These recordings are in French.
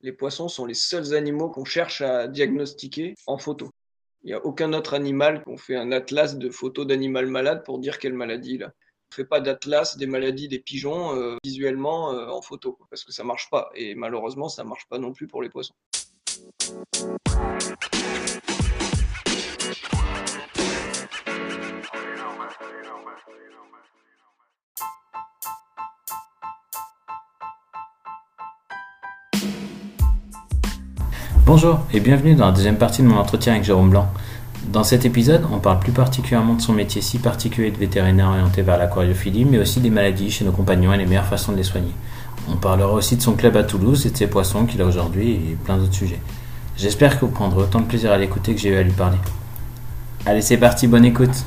Les poissons sont les seuls animaux qu'on cherche à diagnostiquer en photo. Il n'y a aucun autre animal qu'on fait un atlas de photos d'animal malade pour dire quelle maladie il a. On ne fait pas d'atlas des maladies des pigeons euh, visuellement euh, en photo parce que ça marche pas et malheureusement ça marche pas non plus pour les poissons. Bonjour et bienvenue dans la deuxième partie de mon entretien avec Jérôme Blanc. Dans cet épisode, on parle plus particulièrement de son métier si particulier de vétérinaire orienté vers l'aquariophilie, mais aussi des maladies chez nos compagnons et les meilleures façons de les soigner. On parlera aussi de son club à Toulouse et de ses poissons qu'il a aujourd'hui et plein d'autres sujets. J'espère que vous prendrez autant de plaisir à l'écouter que j'ai eu à lui parler. Allez, c'est parti, bonne écoute.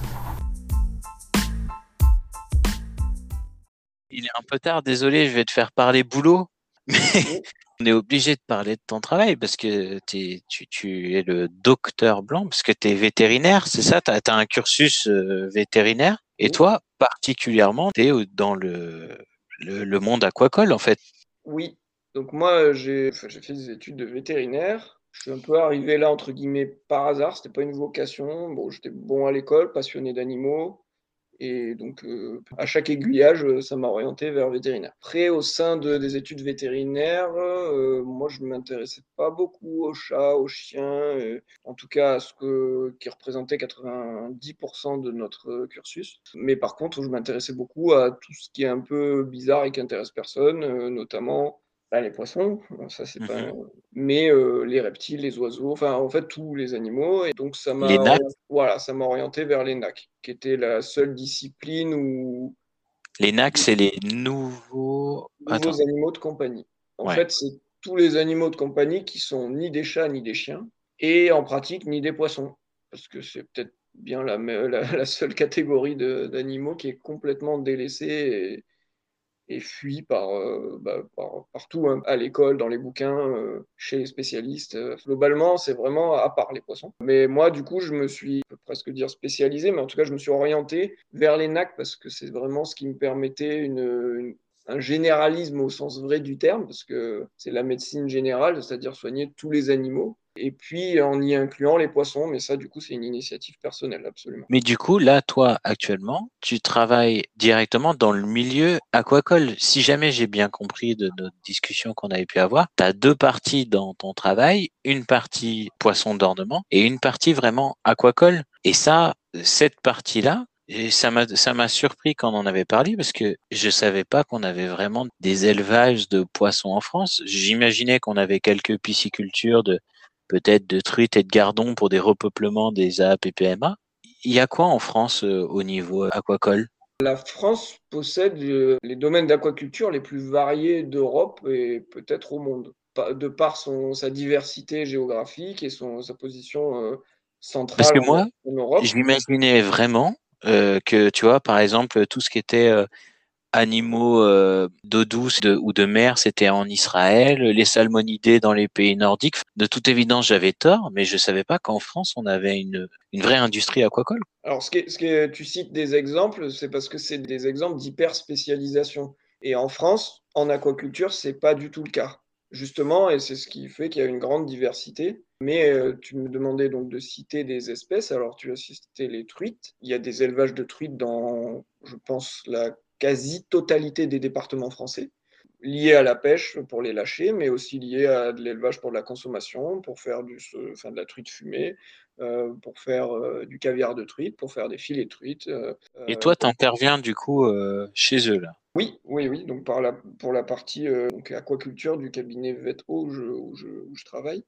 Il est un peu tard, désolé, je vais te faire parler boulot. Mais on est obligé de parler de ton travail parce que tu, tu, es le docteur Blanc, parce que tu es vétérinaire, c'est ça? Tu as, un cursus euh, vétérinaire. Et toi, particulièrement, tu es dans le, le, monde aquacole, en fait. Oui. Donc moi, j'ai fait des études de vétérinaire. Je suis un peu arrivé là, entre guillemets, par hasard. C'était pas une vocation. Bon, j'étais bon à l'école, passionné d'animaux. Et donc, euh, à chaque aiguillage, euh, ça m'a orienté vers vétérinaire. Après, au sein de, des études vétérinaires, euh, moi, je ne m'intéressais pas beaucoup aux chats, aux chiens, en tout cas à ce que, qui représentait 90% de notre cursus. Mais par contre, je m'intéressais beaucoup à tout ce qui est un peu bizarre et qui intéresse personne, notamment bah, les poissons, ça c'est pas. Mhm. Mais euh, les reptiles, les oiseaux, enfin en fait tous les animaux. Et donc ça m'a. Voilà, ça m'a orienté vers les NAC, qui était la seule discipline où. Les NAC, c'est les nouveaux. nouveaux animaux de compagnie. En fait, c'est tous les animaux de compagnie qui sont ni des chats ni des chiens, et en pratique ni des poissons, parce que c'est peut-être bien la, la, seule catégorie d'animaux qui est complètement délaissée. Et et fui par, euh, bah, partout, hein, à l'école, dans les bouquins, euh, chez les spécialistes. Euh, globalement, c'est vraiment à part les poissons. Mais moi, du coup, je me suis, je peux presque dire spécialisé, mais en tout cas, je me suis orienté vers les NAC parce que c'est vraiment ce qui me permettait une, un généralisme au sens vrai du terme, parce que c'est la médecine générale, c'est-à-dire soigner tous les animaux et puis en y incluant les poissons, mais ça, du coup, c'est une initiative personnelle, absolument. Mais du coup, là, toi, actuellement, tu travailles directement dans le milieu aquacole. Si jamais j'ai bien compris de notre discussion qu'on avait pu avoir, tu as deux parties dans ton travail, une partie poisson d'ornement et une partie vraiment aquacole. Et ça, cette partie-là, ça m'a ça m'a surpris quand on en avait parlé parce que je savais pas qu'on avait vraiment des élevages de poissons en France. J'imaginais qu'on avait quelques piscicultures de peut-être de truites et de gardons pour des repeuplements des AP et PMA. Il y a quoi en France euh, au niveau aquacole? La France possède euh, les domaines d'aquaculture les plus variés d'Europe et peut-être au monde, de par son, sa diversité géographique et son, sa position euh, centrale Parce que moi, en, Europe. Je m'imaginais vraiment que, tu vois, par exemple, tout ce qui était animaux euh, d'eau douce ou de mer, c'était en Israël, les salmonidés dans les pays nordiques. De toute évidence, j'avais tort, mais je savais pas qu'en France, on avait une, vraie industrie aquacole. Alors, ce que, ce que tu cites des exemples, c'est parce que c'est des exemples d'hyper spécialisation. Et en France, en aquaculture, c'est pas du tout le cas. Justement, et c'est ce qui fait qu'il y a une grande diversité. Mais euh, tu me demandais donc de citer des espèces. Alors, tu as cité les truites. Il y a des élevages de truites dans, je pense, la quasi-totalité des départements français, liés à la pêche pour les lâcher, mais aussi liés à de l'élevage pour la consommation, pour faire du, enfin, de la truite fumée, euh, pour faire euh, du caviar de truite, pour faire des filets de truite. Euh, Et toi, tu interviens du coup chez eux là? Oui, oui, oui. Donc par la, pour la partie euh, donc, aquaculture du cabinet VETO où je, où je, travaille.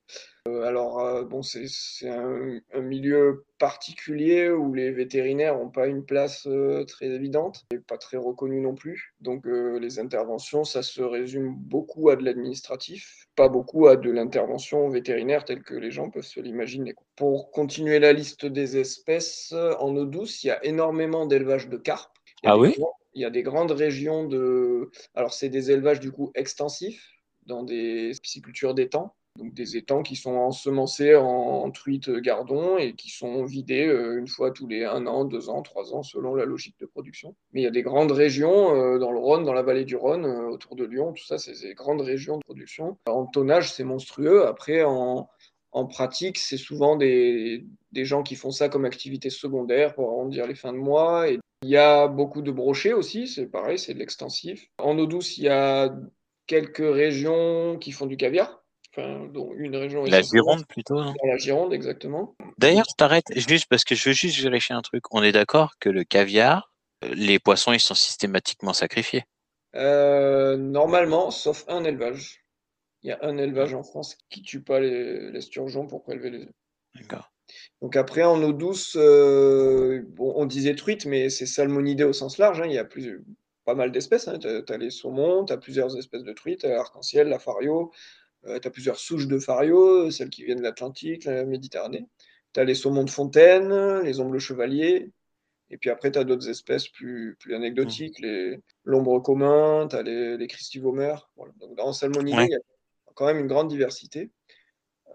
Euh, alors euh, bon, c'est un, un, milieu particulier où les vétérinaires n'ont pas une place très évidente et pas très reconnue non plus. Donc les interventions, ça se résume beaucoup à de l'administratif, pas beaucoup à de l'intervention vétérinaire telle que les gens peuvent se l'imaginer. Pour continuer la liste des espèces, en eau douce, il y a énormément d'élevage de carpes. Ah oui? Il y a des grandes régions de. Alors, c'est des élevages du coup extensifs dans des piscicultures d'étang. donc des étangs qui sont ensemencés en, truites gardons et qui sont vidés une fois tous les un an, deux ans, trois ans, selon la logique de production. Mais il y a des grandes régions dans le Rhône, dans la vallée du Rhône, autour de Lyon, tout ça, c'est des grandes régions de production. En tonnage, c'est monstrueux. Après, en, pratique, c'est souvent des, gens qui font ça comme activité secondaire pour arrondir les fins de mois. Il y a beaucoup de brochets aussi, c'est pareil, c'est de l'extensif. En eau douce, il y a quelques régions qui font du caviar. Enfin, dont une région la Gironde plutôt. la Gironde, exactement. D'ailleurs, je t'arrête juste parce que je veux juste vérifier un truc. On est d'accord que le caviar, les poissons, ils sont systématiquement sacrifiés? Euh, Normalement, sauf un élevage. Il y a un élevage en France qui tue pas les, les sturgeons pour prélever les œufs. D'accord. Donc après, en eau douce, euh, bon, on disait truite, mais c'est salmonidé au sens large. Hein. Il y a plus, pas mal d'espèces. Hein. Tu as, les saumons, tu as plusieurs espèces de truites, arc-en-ciel, la fario, euh, tu as plusieurs souches de fario, celles qui viennent de l'Atlantique, la Méditerranée. Tu as les saumons de fontaine, les ombres chevaliers. Et puis après, tu as d'autres espèces plus, plus anecdotiques, mmh. l'ombre commun, tu as les, les Voilà. Donc dans salmonidé, il y a quand même une grande diversité.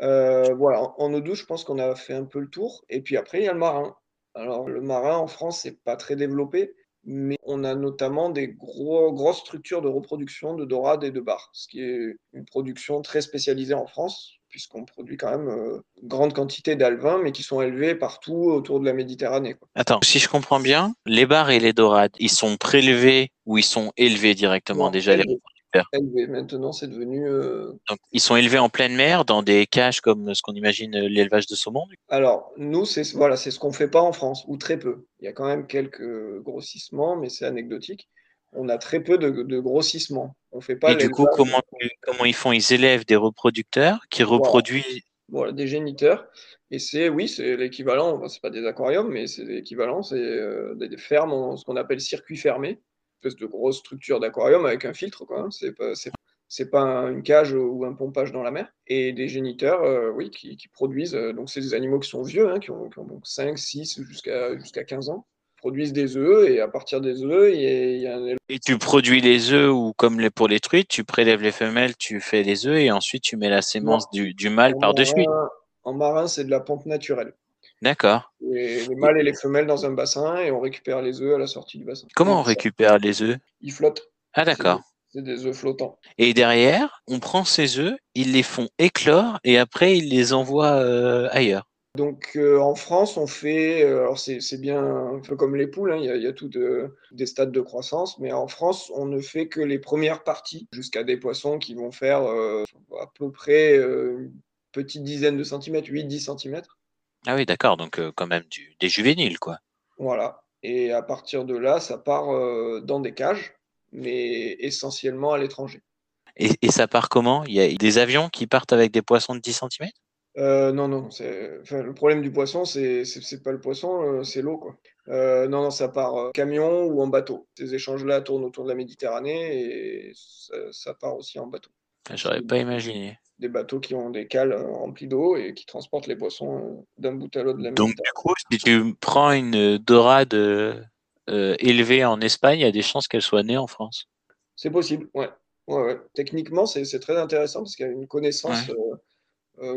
Euh, voilà, en, eau douce, je pense qu'on a fait un peu le tour. Et puis après, il y a le marin. Alors, le marin en France, c'est pas très développé, mais on a notamment des gros, grosses structures de reproduction de dorades et de bar, ce qui est une production très spécialisée en France, puisqu'on produit quand même euh, une grande quantité d'alevins, mais qui sont élevés partout autour de la Méditerranée. Attends, si je comprends bien, les bars et les dorades, ils sont prélevés ou ils sont élevés directement déjà les Maintenant, c'est devenu. Euh, ils sont élevés en pleine mer dans des cages comme ce qu'on imagine euh, l'élevage de saumon Alors, nous, c'est voilà, c'est ce qu'on fait pas en France, ou très peu. Il y a quand même quelques grossissements, mais c'est anecdotique. On a très peu de, grossissements. On fait pas. Et du coup, comment, comment ils font? Ils élèvent des reproducteurs qui reproduisent? Voilà, des géniteurs. Et c'est, oui, c'est l'équivalent, c'est pas des aquariums, mais c'est l'équivalent, c'est euh, des, fermes, ce qu'on appelle circuit fermé de grosse structure d'aquarium avec un filtre, quoi. Hein. C'est pas, c'est, pas une cage ou un pompage dans la mer. Et des géniteurs, euh, oui, qui, produisent. Euh, donc, c'est des animaux qui sont vieux, hein, qui ont, 5, 6 jusqu'à jusqu'à 15 ans produisent des œufs et à partir des œufs, il y a, un... Et tu produis les œufs ou comme les, pour les truites, tu prélèves les femelles, tu fais les œufs et ensuite tu mets la sémence du, du, mâle par-dessus. En marin, c'est de la pompe naturelle. D'accord. Les, mâles et les femelles dans un bassin et on récupère les œufs à la sortie du bassin. Comment on récupère les œufs? Ils flottent. Ah d'accord. C'est des œufs flottants. Et derrière, on prend ces œufs, ils les font éclore et après ils les envoient euh, ailleurs. Donc euh, en France, on fait, euh, alors c'est bien un peu comme les poules, hein, il y, a, tout des stades de croissance, mais en France, on ne fait que les premières parties, jusqu'à des poissons qui vont faire à peu près une petite dizaine de centimètres, 8-10 centimètres. Ah oui, d'accord, donc quand même du, des juvéniles, quoi. Voilà. Et à partir de là, ça part dans des cages, mais essentiellement à l'étranger. Et, et, ça part comment? Il y a des avions qui partent avec des poissons de 10 cm euh, non, non, enfin, le problème du poisson, c'est pas le poisson, c'est l'eau. quoi. non, non, ça part camion ou en bateau. Ces échanges-là tournent autour de la Méditerranée et ça, ça part aussi en bateau. J'aurais pas imaginé des bateaux qui ont des cales euh, remplis d'eau et qui transportent les poissons euh, d'un bout à l'autre de la Donc, du coup, si tu prends une dorade euh, élevée en Espagne, il y a des chances qu'elle soit née en France. C'est possible, ouais. ouais, Techniquement, c'est très intéressant parce qu'il y a une connaissance euh,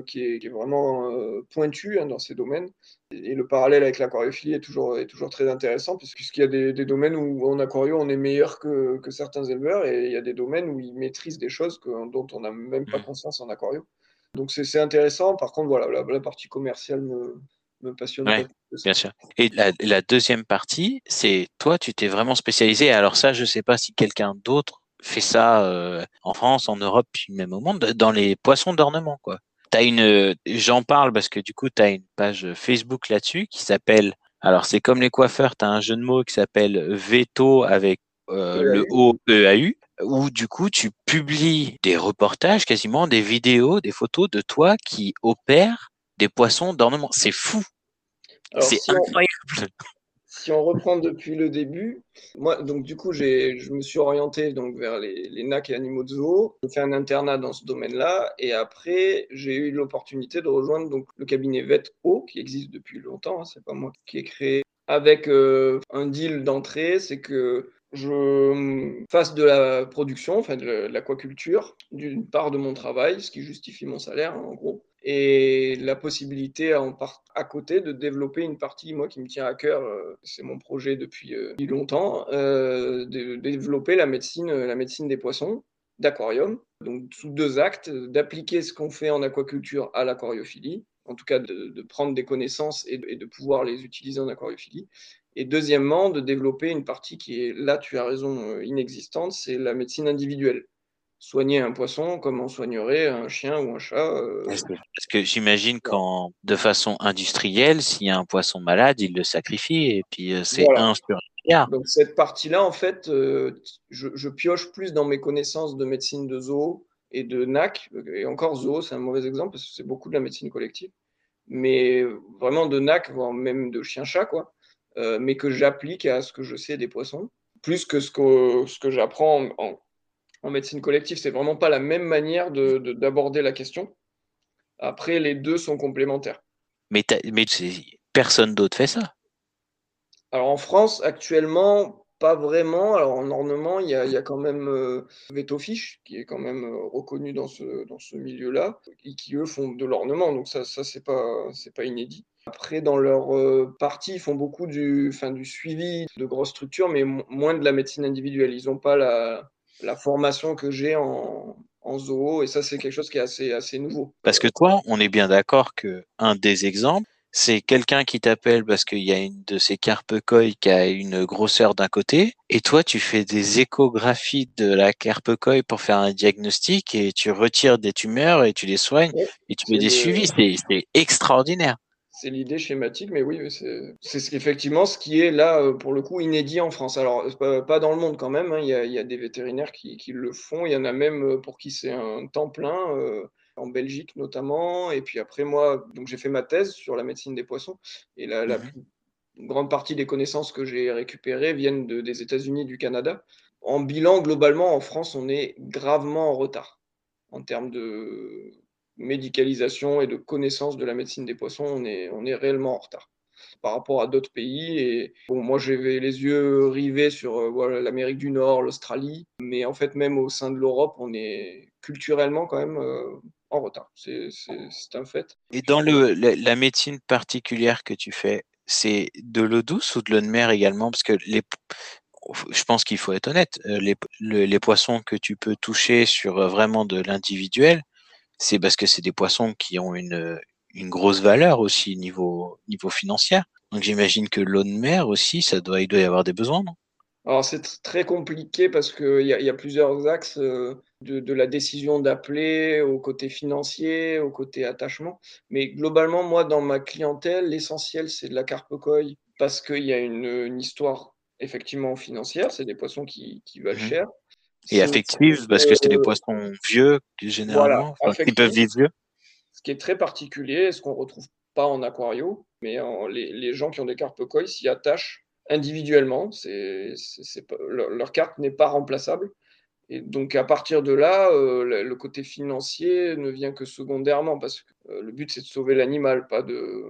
qui, est, vraiment euh, pointu hein, dans ces domaines. Et, le parallèle avec l'aquariophilie est toujours, est toujours très intéressant, puisqu'il y a des, domaines où en aquario on est meilleur que, que, certains éleveurs, et il y a des domaines où ils maîtrisent des choses que, dont on n'a même pas mmh. conscience en aquario. Donc c'est intéressant. Par contre, voilà, la, partie commerciale me, me passionne. bien sûr. Et la, la deuxième partie, c'est toi, tu t'es vraiment spécialisé. Alors ça, je ne sais pas si quelqu'un d'autre fait ça euh, en France, en Europe, puis même au monde, dans les poissons d'ornement, quoi. T'as une, j'en parle parce que du coup, tu as une page Facebook là-dessus qui s'appelle, alors c'est comme les coiffeurs, tu as un jeu de mots qui s'appelle Veto avec euh, le O EAU, où du coup, tu publies des reportages, quasiment des vidéos, des photos de toi qui opère des poissons d'ornement. C'est fou. C'est incroyable si on reprend depuis le début, moi, donc du coup, je me suis orienté donc vers les, NAC et animaux de zoo. J'ai fait un internat dans ce domaine-là, et après, j'ai eu l'opportunité de rejoindre donc le cabinet VetO, qui existe depuis longtemps. Hein, c'est pas moi qui ai créé avec euh, un deal d'entrée, c'est que je fasse de la production, enfin de l'aquaculture, d'une part de mon travail, ce qui justifie mon salaire en gros, et la possibilité à, côté de développer une partie, moi qui me tient à cœur, euh, c'est mon projet depuis, euh, longtemps, euh, de, développer la médecine, la médecine des poissons d'aquarium, donc sous deux actes, d'appliquer ce qu'on fait en aquaculture à l'aquariophilie, en tout cas de, prendre des connaissances et de, pouvoir les utiliser en aquariophilie, et deuxièmement, de développer une partie qui est, là tu as raison, inexistante, c'est la médecine individuelle soigner un poisson comme on soignerait un chien ou un chat. Euh, Parce que j'imagine qu'en de façon industrielle, s'il y a un poisson malade, il le sacrifie et puis euh, c'est un sur un Donc cette partie-là, en fait, euh, je, pioche plus dans mes connaissances de médecine de zoo et de NAC. Et encore zoo, c'est un mauvais exemple parce que c'est beaucoup de la médecine collective. Mais vraiment de NAC, voire même de chien-chat, quoi. mais que j'applique à ce que je sais des poissons, plus que ce que, ce que j'apprends en en médecine collective, c'est vraiment pas la même manière d'aborder la question. Après, les deux sont complémentaires. Mais, mais personne d'autre fait ça. Alors en France, actuellement, pas vraiment. Alors en ornement, il y a, quand même euh, Vetofish, qui est quand même euh, reconnu dans ce, dans ce milieu-là, et qui eux font de l'ornement. Donc ça, ça c'est pas, pas inédit. Après, dans leur euh, partie, ils font beaucoup du, fin, du suivi de grosses structures, mais moins de la médecine individuelle. Ils n'ont pas la, la formation que j'ai en, en zoo, et ça, c'est quelque chose qui est assez, assez nouveau. Parce que toi, on est bien d'accord que un des exemples, c'est quelqu'un qui t'appelle parce qu'il y a une de ces carpe koi qui a une grosseur d'un côté, et toi, tu fais des échographies de la carpe koi pour faire un diagnostic, et tu retires des tumeurs, et tu les soignes, et tu fais des suivis. C'est extraordinaire c'est l'idée schématique, mais oui, c'est effectivement ce qui est là, euh, pour le coup, inédit en France. Alors, pas, dans le monde quand même, hein. il, y a, des vétérinaires qui, le font, il y en a même euh, pour qui c'est un temps plein, euh, en Belgique notamment, et puis après moi, donc j'ai fait ma thèse sur la médecine des poissons, et la, la mmh grande partie des connaissances que j'ai récupérées viennent des États-Unis, du Canada. En bilan, globalement, en France, on est gravement en retard en termes de médicalisation et de connaissance de la médecine des poissons, on est, on est réellement en retard par rapport à d'autres pays. Et bon, moi, j'avais les yeux rivés sur euh, l'Amérique du Nord, l'Australie, mais en fait, même au sein de l'Europe, on est culturellement quand même euh, en retard. C'est un fait. Et dans le, la, médecine particulière que tu fais, c'est de l'eau douce ou de l'eau de mer également? Parce que les, je pense qu'il faut être honnête, euh, les, les, poissons que tu peux toucher sur vraiment de l'individuel, c'est parce que c'est des poissons qui ont une, une grosse valeur aussi niveau, niveau financier. Donc j'imagine que l'eau de mer aussi, ça doit, il doit y avoir des besoins, non? Alors c'est très compliqué parce qu'il y, y, a plusieurs axes euh, de, de la décision d'appeler au côté financier, au côté attachement. Mais globalement, moi, dans ma clientèle, l'essentiel, c'est de la carpe parce qu'il y a une, une, histoire effectivement financière, c'est des poissons qui, qui valent mmh cher. Et affective, parce que c'est des poissons vieux, généralement, qui peuvent vivre vieux. Ce qui est très particulier, ce qu'on ne retrouve pas en aquario, mais les, gens qui ont des carpes koi s'y attachent individuellement. C'est, leur, carte n'est pas remplaçable. Et donc à partir de là, euh, le, côté financier ne vient que secondairement, parce que euh, le but c'est de sauver l'animal, pas de...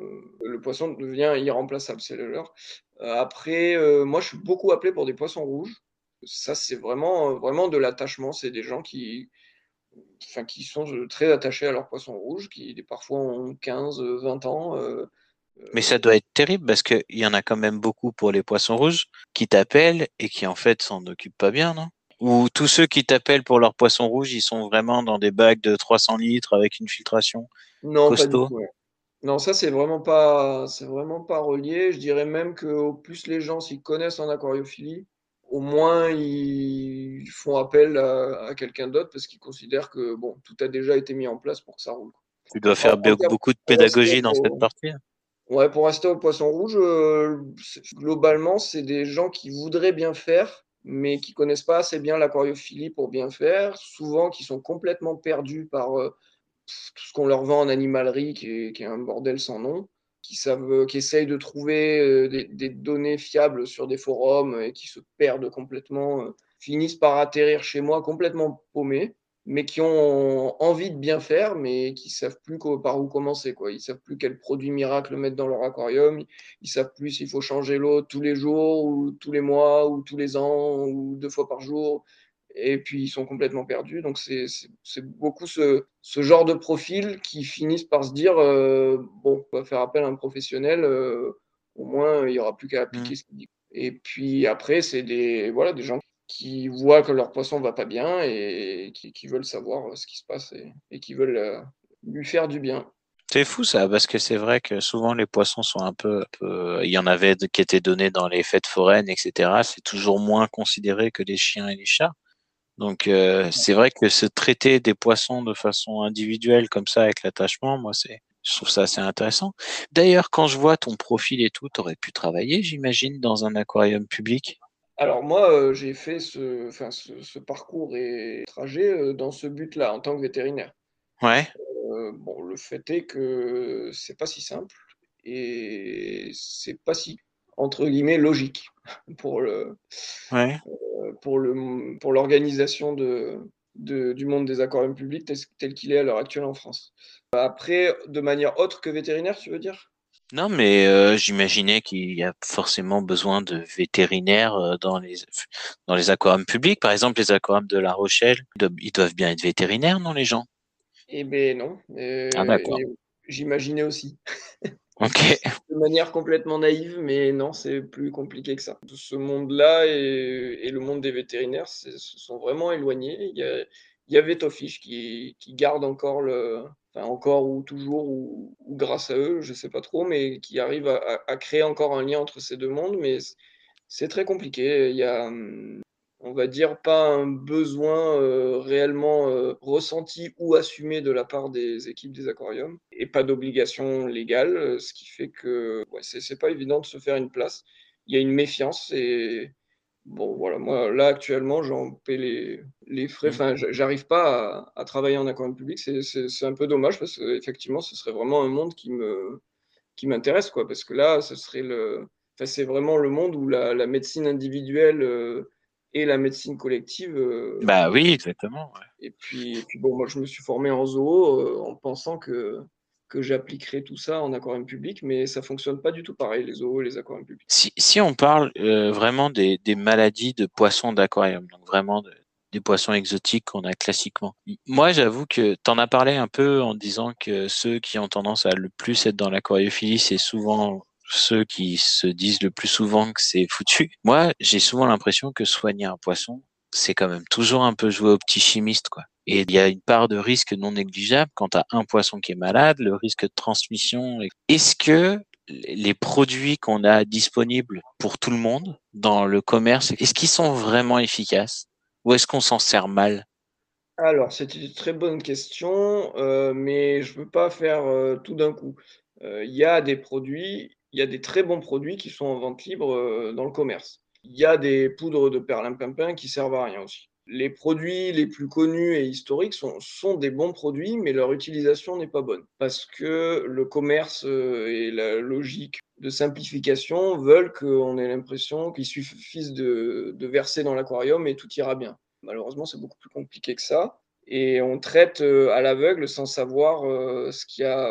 Le poisson devient irremplaçable, c'est le leur. Euh, après, moi je suis beaucoup appelé pour des poissons rouges ça, c'est vraiment, vraiment de l'attachement. C'est des gens qui, enfin, qui sont très attachés à leur poisson rouge, qui parfois ont 15, 20 ans. Euh, Mais ça doit être terrible parce qu'il y en a quand même beaucoup pour les poissons rouges qui t'appellent et qui en fait s'en occupent pas bien, non? Ou tous ceux qui t'appellent pour leur poisson rouge, ils sont vraiment dans des bacs de 300 litres avec une filtration non, costaud? Non, ça c'est vraiment pas, c'est vraiment pas relié. Je dirais même que au plus les gens s'y connaissent en aquariophilie, au moins ils font appel à, quelqu'un d'autre parce qu'ils considèrent que bon, tout a déjà été mis en place pour que ça roule. Tu dois faire beaucoup de pédagogie dans cette partie. Ouais, pour rester au poisson rouge, euh, globalement, c'est des gens qui voudraient bien faire, mais qui connaissent pas assez bien l'aquariophilie pour bien faire, souvent qui sont complètement perdus par euh, tout ce qu'on leur vend en animalerie, qui est un bordel sans nom qui savent, qui essayent de trouver euh, des, données fiables sur des forums et qui se perdent complètement, euh, finissent par atterrir chez moi complètement paumés. mais qui ont envie de bien faire, mais qui savent plus par où commencer. Quoi. Ils savent plus quel produit miracle mettre dans leur aquarium. Ils savent plus s'il faut changer l'eau tous les jours, ou tous les mois, ou tous les ans, ou deux fois par jour. Et puis ils sont complètement perdus. Donc c'est beaucoup ce, ce, genre de profil qui finissent par se dire euh, bon, on va faire appel à un professionnel. Euh, au moins, il n'y aura plus qu'à appliquer mmh. ce qu'il dit. Et puis après, c'est des, voilà, des gens qui voient que leur poisson va pas bien et qui, veulent savoir euh, ce qui se passe et, qui veulent euh, lui faire du bien. C'est fou ça, parce que c'est vrai que souvent les poissons sont un peu, il y en avait qui étaient donnés dans les fêtes foraines, etc. C'est toujours moins considéré que les chiens et les chats. Donc euh, c'est vrai que se traiter des poissons de façon individuelle comme ça avec l'attachement, moi c'est, je trouve ça assez intéressant. D'ailleurs, quand je vois ton profil et tout, tu aurais pu travailler, j'imagine, dans un aquarium public? Alors moi, euh, j'ai fait ce, enfin, ce, parcours et trajet euh, dans ce but-là, en tant que vétérinaire. Ouais. Euh, bon, le fait est que c'est pas si simple et c'est pas si entre guillemets logique pour le, pour le, pour l'organisation de, du monde des aquariums publics tel qu'il est à l'heure actuelle en France. Après, de manière autre que vétérinaire, tu veux dire? Non, mais euh, j'imaginais qu'il y a forcément besoin de vétérinaires euh, dans les dans les aquariums publics. Par exemple, les aquariums de La Rochelle, ils doivent bien être vétérinaires, non, les gens? Eh ben non. ah d'accord. J'imaginais aussi. Ok. de manière complètement naïve, mais non, c'est plus compliqué que ça. Ce monde-là et, le monde des vétérinaires se sont vraiment éloignés. Il y a, il y avait Tofish qui, qui garde encore le, encore ou toujours, ou, grâce à eux, je sais pas trop, mais qui arrive à, créer encore un lien entre ces deux mondes. Mais c'est très compliqué. Il y a, on va dire, pas un besoin euh, réellement euh, ressenti ou assumé de la part des équipes des aquariums, et pas d'obligation légale, ce qui fait que ouais, c'est pas évident de se faire une place. Il y a une méfiance et bon, voilà, moi, là, actuellement, j'en paie les, les frais. Enfin, j'arrive pas à, travailler en aquarium public. C'est un peu dommage parce qu'effectivement, ce serait vraiment un monde qui me qui m'intéresse, quoi. Parce que là, ce serait le. Enfin, c'est vraiment le monde où la, la médecine individuelle euh, et la médecine collective. Euh, bah oui, exactement. Et, puis, et puis, bon, moi, je me suis formé en zoo euh, en pensant que que j'appliquerai tout ça en aquarium public, mais ça fonctionne pas du tout pareil, les zoos et les aquariums publics. Si, si on parle euh, vraiment des, des, maladies de poissons d'aquarium, donc vraiment des poissons exotiques qu'on a classiquement. Moi, j'avoue que tu en as parlé un peu en disant que ceux qui ont tendance à le plus être dans l'aquariophilie, c'est souvent ceux qui se disent le plus souvent que c'est foutu. Moi, j'ai souvent l'impression que soigner un poisson, c'est quand même toujours un peu jouer au petit chimiste, quoi. Et il y a une part de risque non négligeable quand as un poisson qui est malade, le risque de transmission. Est-ce que les produits qu'on a disponibles pour tout le monde dans le commerce, est-ce qu'ils sont vraiment efficaces ou est-ce qu'on s'en sert mal? Alors, c'est une très bonne question, euh, mais je ne veux pas faire euh, tout d'un coup. Euh, il y a des produits, il y a des très bons produits qui sont en vente libre dans le commerce. Il y a des poudres de perlimpinpin qui servent à rien aussi les produits les plus connus et historiques sont, des bons produits, mais leur utilisation n'est pas bonne. Parce que le commerce euh, et la logique de simplification veulent qu'on ait l'impression qu'il suffise de, de, verser dans l'aquarium et tout ira bien. Malheureusement, c'est beaucoup plus compliqué que ça. Et on traite euh, à l'aveugle sans savoir euh, ce qu'il y a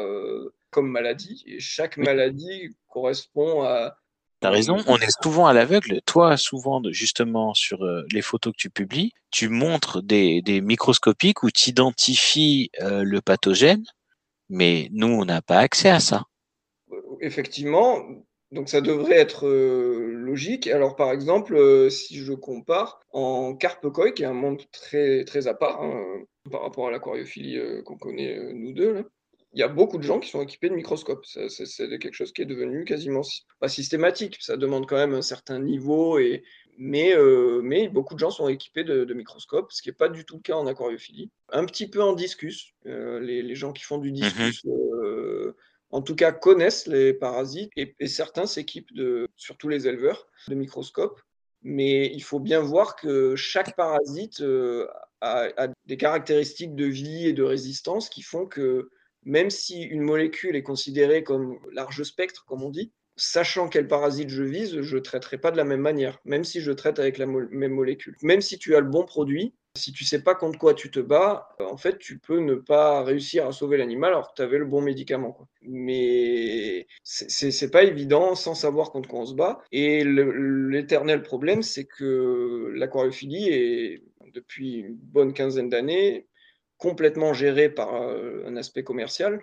comme maladie. Et chaque maladie correspond à, T'as raison, on est souvent à l'aveugle. Toi, souvent, justement, sur euh, les photos que tu publies, tu montres des, des microscopiques où tu identifies euh, le pathogène, mais nous, on n'a pas accès à ça. Effectivement, donc ça devrait être euh, logique. Alors, par exemple, si je compare en carpe-koi, qui est un monde très, très à part hein, par rapport à l'aquariophilie qu'on connaît nous deux, là, il y a beaucoup de gens qui sont équipés de microscopes. C'est quelque chose qui est devenu quasiment pas systématique. Ça demande quand même un certain niveau, et, mais, euh, mais beaucoup de gens sont équipés de, microscopes, ce qui n'est pas du tout le cas en aquariophilie. Un petit peu en discus. Euh, les, gens qui font du mmh discus, euh, en tout cas, connaissent les parasites et, certains s'équipent, de, surtout les éleveurs, de microscopes. Mais il faut bien voir que chaque parasite a, a des caractéristiques de vie et de résistance qui font que même si une molécule est considérée comme large spectre, comme on dit, sachant quel parasite je vise, je ne traiterai pas de la même manière, même si je traite avec la même molécule. Même si tu as le bon produit, Si tu sais pas contre quoi tu te bats, euh, en fait, tu peux ne pas réussir à sauver l'animal alors que tu avais le bon médicament. Quoi. Mais c'est pas évident sans savoir contre quoi on se bat. Et l'éternel problème, c'est que l'aquariophilie est, depuis une bonne quinzaine d'années, complètement gérée par euh, un aspect commercial.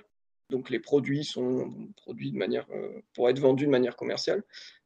Donc les produits sont produits de manière, euh, pour être vendus de manière commerciale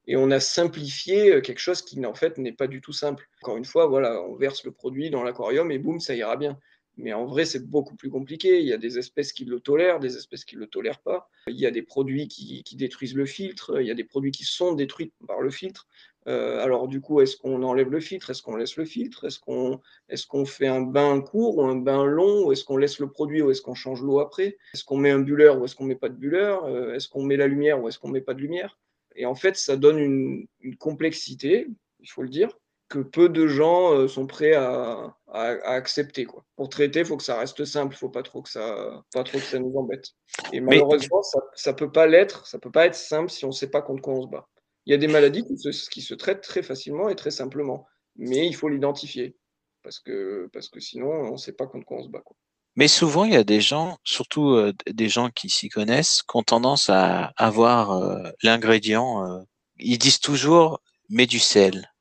et on a simplifié euh, quelque chose qui en fait n'est pas du tout simple. Encore une fois, voilà, on verse le produit dans l'aquarium et boum, ça ira bien. Mais en vrai, c'est beaucoup plus compliqué. Il y a des espèces qui le tolèrent, des espèces qui ne le tolèrent pas. Il y a des produits qui, détruisent le filtre, il y a des produits qui sont détruits par le filtre. Euh, alors du coup, est-ce qu'on enlève le filtre? Est-ce qu'on laisse le filtre? Est-ce qu'on est qu'on fait un bain court ou un bain long? Ou est-ce qu'on laisse le produit ou est-ce qu'on change l'eau après? Est-ce qu'on met un bulleur ou est-ce qu'on met pas de bulleur? Euh, Est-ce qu'on met la lumière ou est-ce qu'on met pas de lumière? Et en fait, ça donne une, complexité, il faut le dire, que peu de gens euh, sont prêts à, accepter. Quoi. Pour traiter, il faut que ça reste simple, il ne faut pas trop que ça, pas trop que ça nous embête. Et malheureusement, ça ne peut pas l'être, ça peut pas être simple si on ne sait pas contre quoi on se bat. Il y a des maladies qui se, qui se traitent très facilement et très simplement, mais il faut l'identifier parce que, parce que sinon, on ne sait pas contre quoi on se bat. Quoi. Mais souvent, il y a des gens, surtout euh, des gens qui s'y connaissent, qui ont tendance à avoir euh, l'ingrédient. Euh, ils disent toujours mets du sel.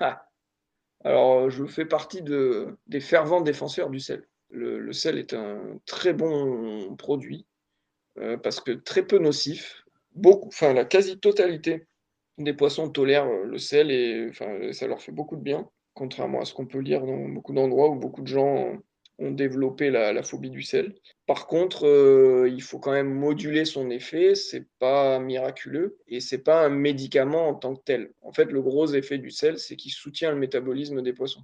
Ah. Alors, je fais partie de, des fervents défenseurs du sel. Le, sel est un très bon produit parce que très peu nocif. Beaucoup, enfin, la quasi-totalité des poissons tolèrent le sel et enfin, ça leur fait beaucoup de bien, contrairement à ce qu'on peut lire dans beaucoup d'endroits où beaucoup de gens ont développé la, phobie du sel. Par contre, euh, il faut quand même moduler son effet, c'est pas miraculeux et c'est pas un médicament en tant que tel. En fait, le gros effet du sel, c'est qu'il soutient le métabolisme des poissons.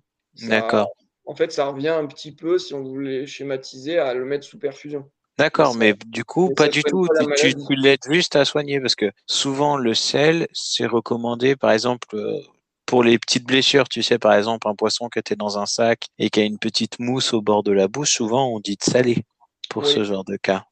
D'accord. En fait, ça revient un petit peu, si on voulait schématiser, à le mettre sous perfusion. D'accord, mais du coup, pas du tout. Tu, tu l'aides juste à soigner parce que souvent le sel, c'est recommandé, par exemple, euh, pour les petites blessures, tu sais, par exemple, un poisson qui était dans un sac et qui a une petite mousse au bord de la bouche, souvent on dit de saler pour ce genre de cas.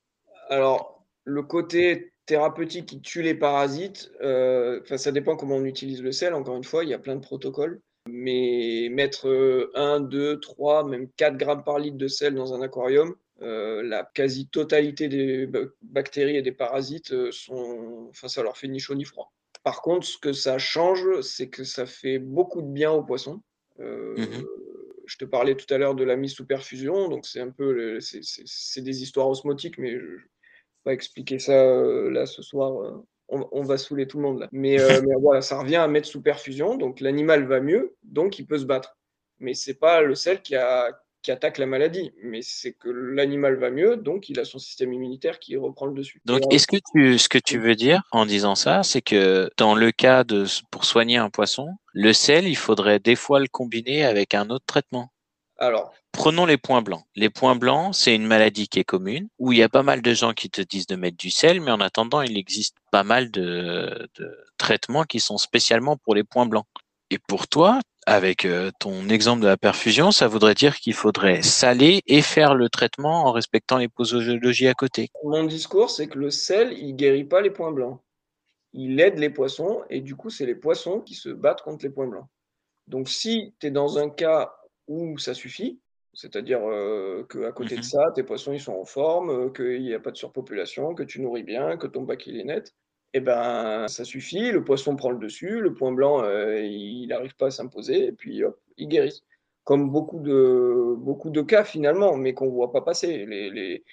Alors, le côté thérapeutique qui tue les parasites, euh, ça dépend comment on utilise le sel. Encore une fois, il y a plein de protocoles. Mais mettre 1, 2, 3, même 4 grammes par litre de sel dans un aquarium, euh, la quasi-totalité des bactéries et des parasites euh, sont, enfin, ça leur fait ni chaud ni froid. Par contre, ce que ça change, c'est que ça fait beaucoup de bien aux poissons. Euh, mmh je te parlais tout à l'heure de la mise sous perfusion, donc c'est un peu, c'est des histoires osmotiques, mais je ne vais pas expliquer ça euh, là ce soir. On, va saouler tout le monde là. Mais, mais voilà, ça revient à mettre sous perfusion, donc l'animal va mieux, donc il peut se battre. Mais c'est pas le sel qui a, qui attaque la maladie, mais c'est que l'animal va mieux, donc il a son système immunitaire qui reprend le dessus. Donc, est-ce que tu, ce que tu veux dire en disant ça, c'est que dans le cas de pour soigner un poisson, le sel, il faudrait des fois le combiner avec un autre traitement. Alors, Prenons les points blancs. Les points blancs, c'est une maladie qui est commune, où il y a pas mal de gens qui te disent de mettre du sel, mais en attendant, il existe pas mal de, de traitements qui sont spécialement pour les points blancs. Et pour toi, avec euh, ton exemple de la perfusion, ça voudrait dire qu'il faudrait saler et faire le traitement en respectant les posologies à côté. Mon discours, c'est que le sel, il guérit pas les points blancs. Il aide les poissons et du coup, c'est les poissons qui se battent contre les points blancs. Donc, si tu es dans un cas où ça suffit, c'est-à-dire euh, qu'à côté de mhm. ça, tes poissons ils sont en forme, euh, qu'il n'y a pas de surpopulation, que tu nourris bien, que ton bac il est net, eh ben, ça suffit, le poisson prend le dessus, le point blanc, euh, il n'arrive pas à s'imposer, et puis hop, il guérit. Comme beaucoup de, beaucoup de cas finalement, mais qu'on ne voit pas passer. Les, les,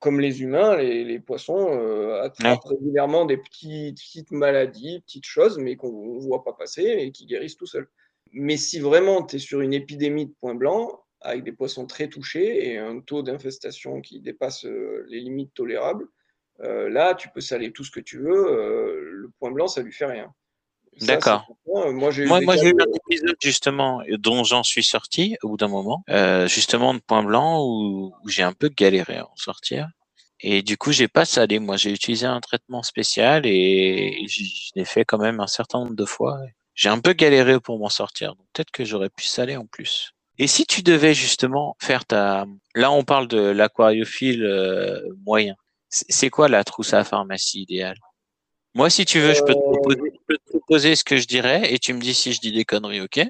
comme les humains, les, les poissons euh, attrapent régulièrement des petites, petites maladies, petites choses, mais qu'on ne voit pas passer et qui guérissent tout seuls. Mais si vraiment tu es sur une épidémie de points blancs, avec des poissons très touchés et un taux d'infestation qui dépasse euh, les limites tolérables, euh, là, tu peux saler tout ce que tu veux. Euh, le point blanc, ça lui fait rien. D'accord. Moi, j'ai eu, moi, eu un épisode justement dont j'en suis sorti au bout d'un moment, euh, justement de point blanc où, j'ai un peu galéré à en sortir. Et du coup, j'ai pas salé. Moi, j'ai utilisé un traitement spécial et je l'ai fait quand même un certain nombre de fois. J'ai un peu galéré pour m'en sortir. Donc peut-être que j'aurais pu saler en plus. Et si tu devais justement faire ta, là, on parle de l'aquariophile moyen. C'est quoi la trousse à pharmacie idéale? Moi, si tu veux, je peux, te proposer, ce que je dirais et tu me dis si je dis des conneries, ok?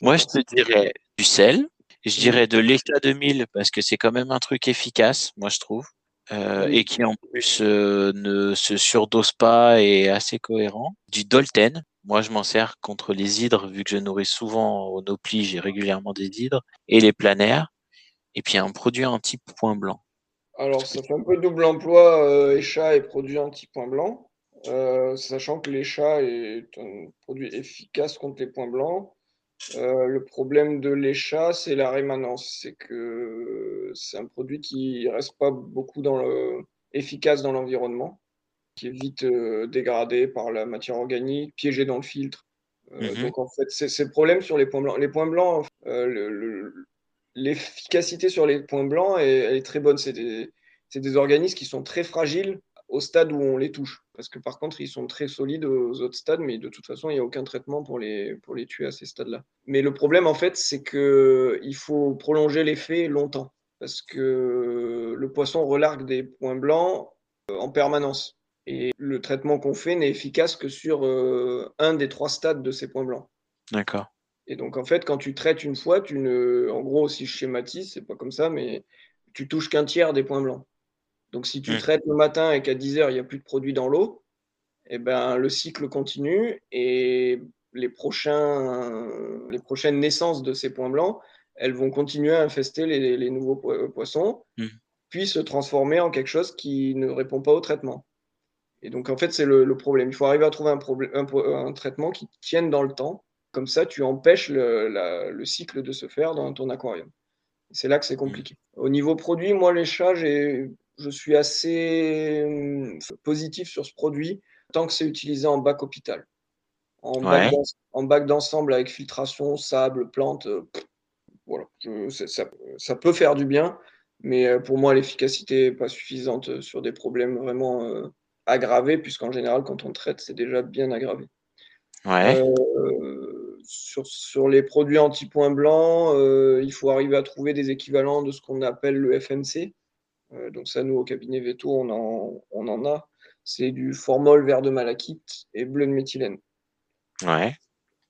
Moi, je te dirais du sel. Je dirais de l'état 2000 parce que c'est quand même un truc efficace, moi je trouve, euh, et qui en plus euh, ne se surdose pas et est assez cohérent. Du Dolten, moi je m'en sers contre les hydres vu que je nourris souvent au Nopli, j'ai régulièrement des hydres et les planaires. Et puis un produit anti point blanc. Alors ça fait un peu double emploi euh, et produit anti point blanc, euh, sachant que l'échat est un produit efficace contre les points blancs. Euh, le problème de l'échat, c'est la rémanence. C'est que c'est un produit qui reste pas beaucoup dans le, efficace dans l'environnement, qui est vite euh, dégradé par la matière organique, piégé dans le filtre. Mhm. Donc en fait, c'est le problème sur les points blancs. Les points blancs, l'efficacité sur les points blancs, elle est très bonne. C'est des, organismes qui sont très fragiles au stade où on les touche. Parce que par contre, ils sont très solides aux autres stades, mais de toute façon, il n'y a aucun traitement pour les, pour les tuer à ces stades-là. Mais le problème, en fait, c'est qu'il faut prolonger l'effet longtemps. Parce que le poisson relargue des points blancs euh, en permanence. Et le traitement qu'on fait n'est efficace que sur euh, un des trois stades de ces points blancs. D'accord. Et donc, en fait, quand tu traites une fois, tu ne. En gros, si je schématise, c'est pas comme ça, mais tu touches qu'un tiers des points blancs. Donc, si tu mmh. traites le matin et qu'à 10 heures, il n'y a plus de produit dans l'eau, eh ben, le cycle continue et les, prochains, les prochaines naissances de ces points blancs, elles vont continuer à infester les, nouveaux poissons, mmh. puis se transformer en quelque chose qui ne répond pas au traitement. Et donc, en fait, c'est le, problème. Il faut arriver à trouver un, un, traitement qui tienne dans le temps. Comme ça, tu empêches le, le cycle de se faire dans ton aquarium. C'est là que c'est compliqué. Au niveau produit, moi, les chats, je suis assez hum, positif sur ce produit tant que c'est utilisé en bac hôpital. En, bac, d'ensemble avec filtration, sable, plantes, euh, voilà, ça, peut faire du bien, mais euh, pour moi, l'efficacité n'est pas suffisante sur des problèmes vraiment euh, aggravés, puisqu'en général, quand on traite, c'est déjà bien aggravé. Sur, sur, les produits anti-point blanc, il faut arriver à trouver des équivalents de ce qu'on appelle le FMC, euh, donc ça, nous, au cabinet Veto, on en, a. C'est du formol, vert de malachite et bleu de méthylène. Ouais.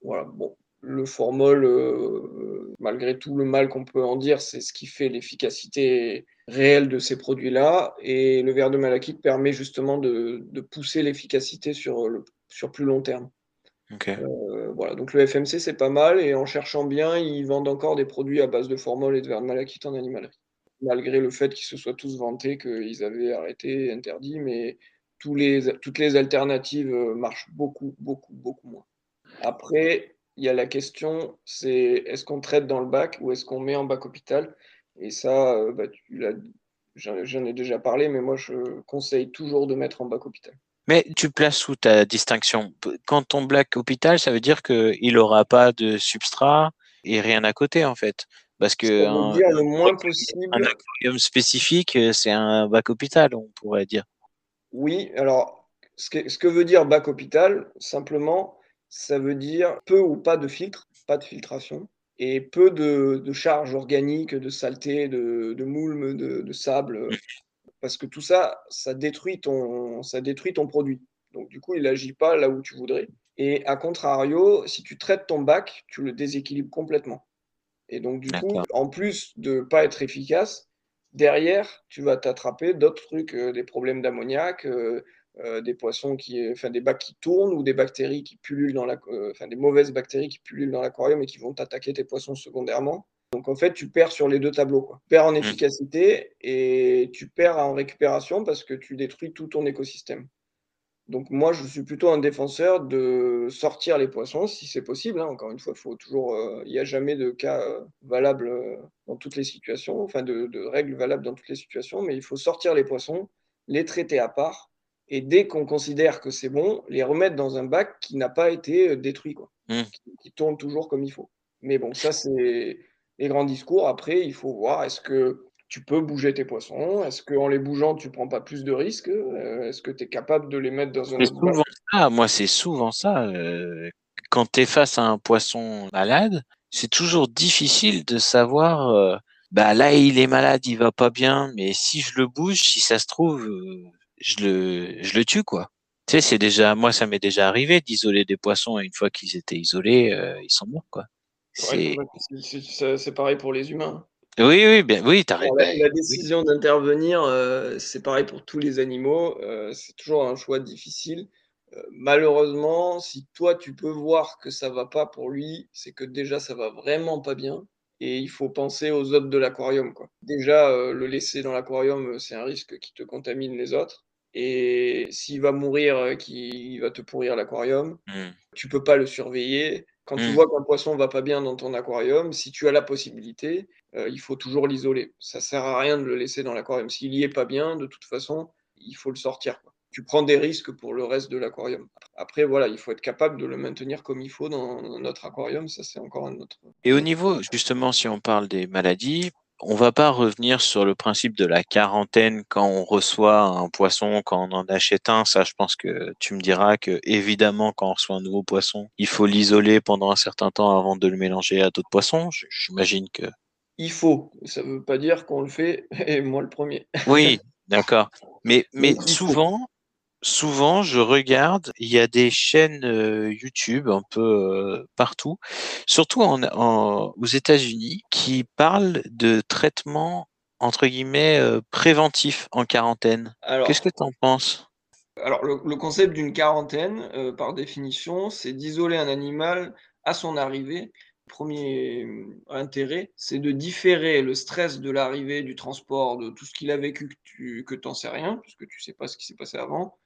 Voilà, bon. Le formol, euh, malgré tout le mal qu'on peut en dire, c'est ce qui fait l'efficacité réelle de ces produits-là. Et le verre de malachite permet justement de, pousser l'efficacité sur, sur plus long terme. Euh, voilà, donc le FMC, c'est pas mal. Et en cherchant bien, ils vendent encore des produits à base de formol et de malachite en animalerie malgré le fait qu'ils se soient tous vantés qu'ils avaient arrêté, interdit, mais toutes les alternatives euh, marchent beaucoup, beaucoup, beaucoup moins. Après, il y a la question, c'est est-ce qu'on traite dans le bac ou est-ce qu'on met en bac hôpital? Et ça, euh, bah, j'en ai déjà parlé, mais moi, je conseille toujours de mettre en bac hôpital. Mais tu places où ta distinction Quand ton bac hôpital, ça veut dire qu'il n'aura pas de substrat et rien à côté, en fait. Parce que un, dire le moins possible. un aquarium spécifique, euh, c'est un bac hôpital, on pourrait dire. Oui, alors ce que, ce que veut dire bac hôpital, simplement, ça veut dire peu ou pas de filtre, pas de filtration, et peu de, de charge organique, de saleté, de, de moulme, de, de, sable, parce que tout ça, ça détruit ton, ça détruit ton produit. Donc du coup, il n'agit pas là où tu voudrais. Et à contrario, si tu traites ton bac, tu le déséquilibres complètement. Et donc, du coup, en plus de ne pas être efficace, derrière, tu vas t'attraper d'autres trucs, euh, des problèmes d'ammoniac, euh, euh, des poissons qui, enfin, des bacs qui tournent ou des bactéries qui pullulent dans la, enfin, des mauvaises bactéries qui pullulent dans l'aquarium et qui vont t'attaquer tes poissons secondairement. Donc, en fait, tu perds sur les deux tableaux. Quoi. Tu perds en mmh. efficacité et tu perds en récupération parce que tu détruis tout ton écosystème. Donc moi, je suis plutôt un défenseur de sortir les poissons si c'est possible. Hein. Encore une fois, faut toujours, euh, il n'y a jamais de cas euh, valable euh, dans toutes les situations, enfin de, règles valables dans toutes les situations, mais il faut sortir les poissons, les traiter à part, et dès qu'on considère que c'est bon, les remettre dans un bac qui n'a pas été détruit, quoi, mmh. qui, tourne toujours comme il faut. Mais bon, ça c'est les grands discours. Après, il faut voir est-ce que tu peux bouger tes poissons? Est-ce qu'en les bougeant, tu prends pas plus de risques? Euh, Est-ce que tu es capable de les mettre dans un... souvent ça, moi c'est souvent ça. Euh, quand tu es face à un poisson malade, c'est toujours difficile de savoir, euh, bah là il est malade, il va pas bien, mais si je le bouge, si ça se trouve, je, le, je le tue quoi. Tu sais, c'est déjà, moi ça m'est déjà arrivé d'isoler des poissons et une fois qu'ils étaient isolés, ils sont morts quoi. C'est pareil pour les humains. Oui, oui, bien, oui, as raison. La, décision d'intervenir, euh, c'est pareil pour tous les animaux. Euh, c'est toujours un choix difficile. Euh, malheureusement, si toi tu peux voir que ça va pas pour lui, c'est que déjà ça va vraiment pas bien. Et il faut penser aux autres de l'aquarium. Déjà, le laisser dans l'aquarium, c'est un risque qui te contamine les autres. Et s'il va mourir, qu'il va te pourrir l'aquarium, mmh. tu peux pas le surveiller. Quand tu mmh. vois qu'un poisson va pas bien dans ton aquarium, si tu as la possibilité, euh, il faut toujours l'isoler. Ça sert à rien de le laisser dans l'aquarium. S'il y est pas bien, de toute façon, il faut le sortir. Tu prends des risques pour le reste de l'aquarium. Après, voilà, il faut être capable de le maintenir comme il faut dans notre aquarium. Ça, c'est encore un autre. Et au niveau, justement, si on parle des maladies, on va pas revenir sur le principe de la quarantaine quand on reçoit un poisson, quand on en achète un. Ça, je pense que tu me diras que évidemment, quand on reçoit un nouveau poisson, il faut l'isoler pendant un certain temps avant de le mélanger à d'autres poissons. J'imagine que. Il faut. Ça veut pas dire qu'on le fait, et moi le premier. Oui, d'accord. Mais, mais souvent, souvent, je regarde, il y a des chaînes euh, YouTube un peu euh, partout, surtout aux États-Unis, qui parlent de traitements entre guillemets euh, préventifs en quarantaine. Qu'est-ce que tu en penses? Alors, le, concept d'une quarantaine, par définition, c'est d'isoler un animal à son arrivée. Premier intérêt, c'est de différer le stress de l'arrivée, du transport, de tout ce qu'il a vécu que tu que sais rien, puisque tu sais pas ce qui s'est passé avant,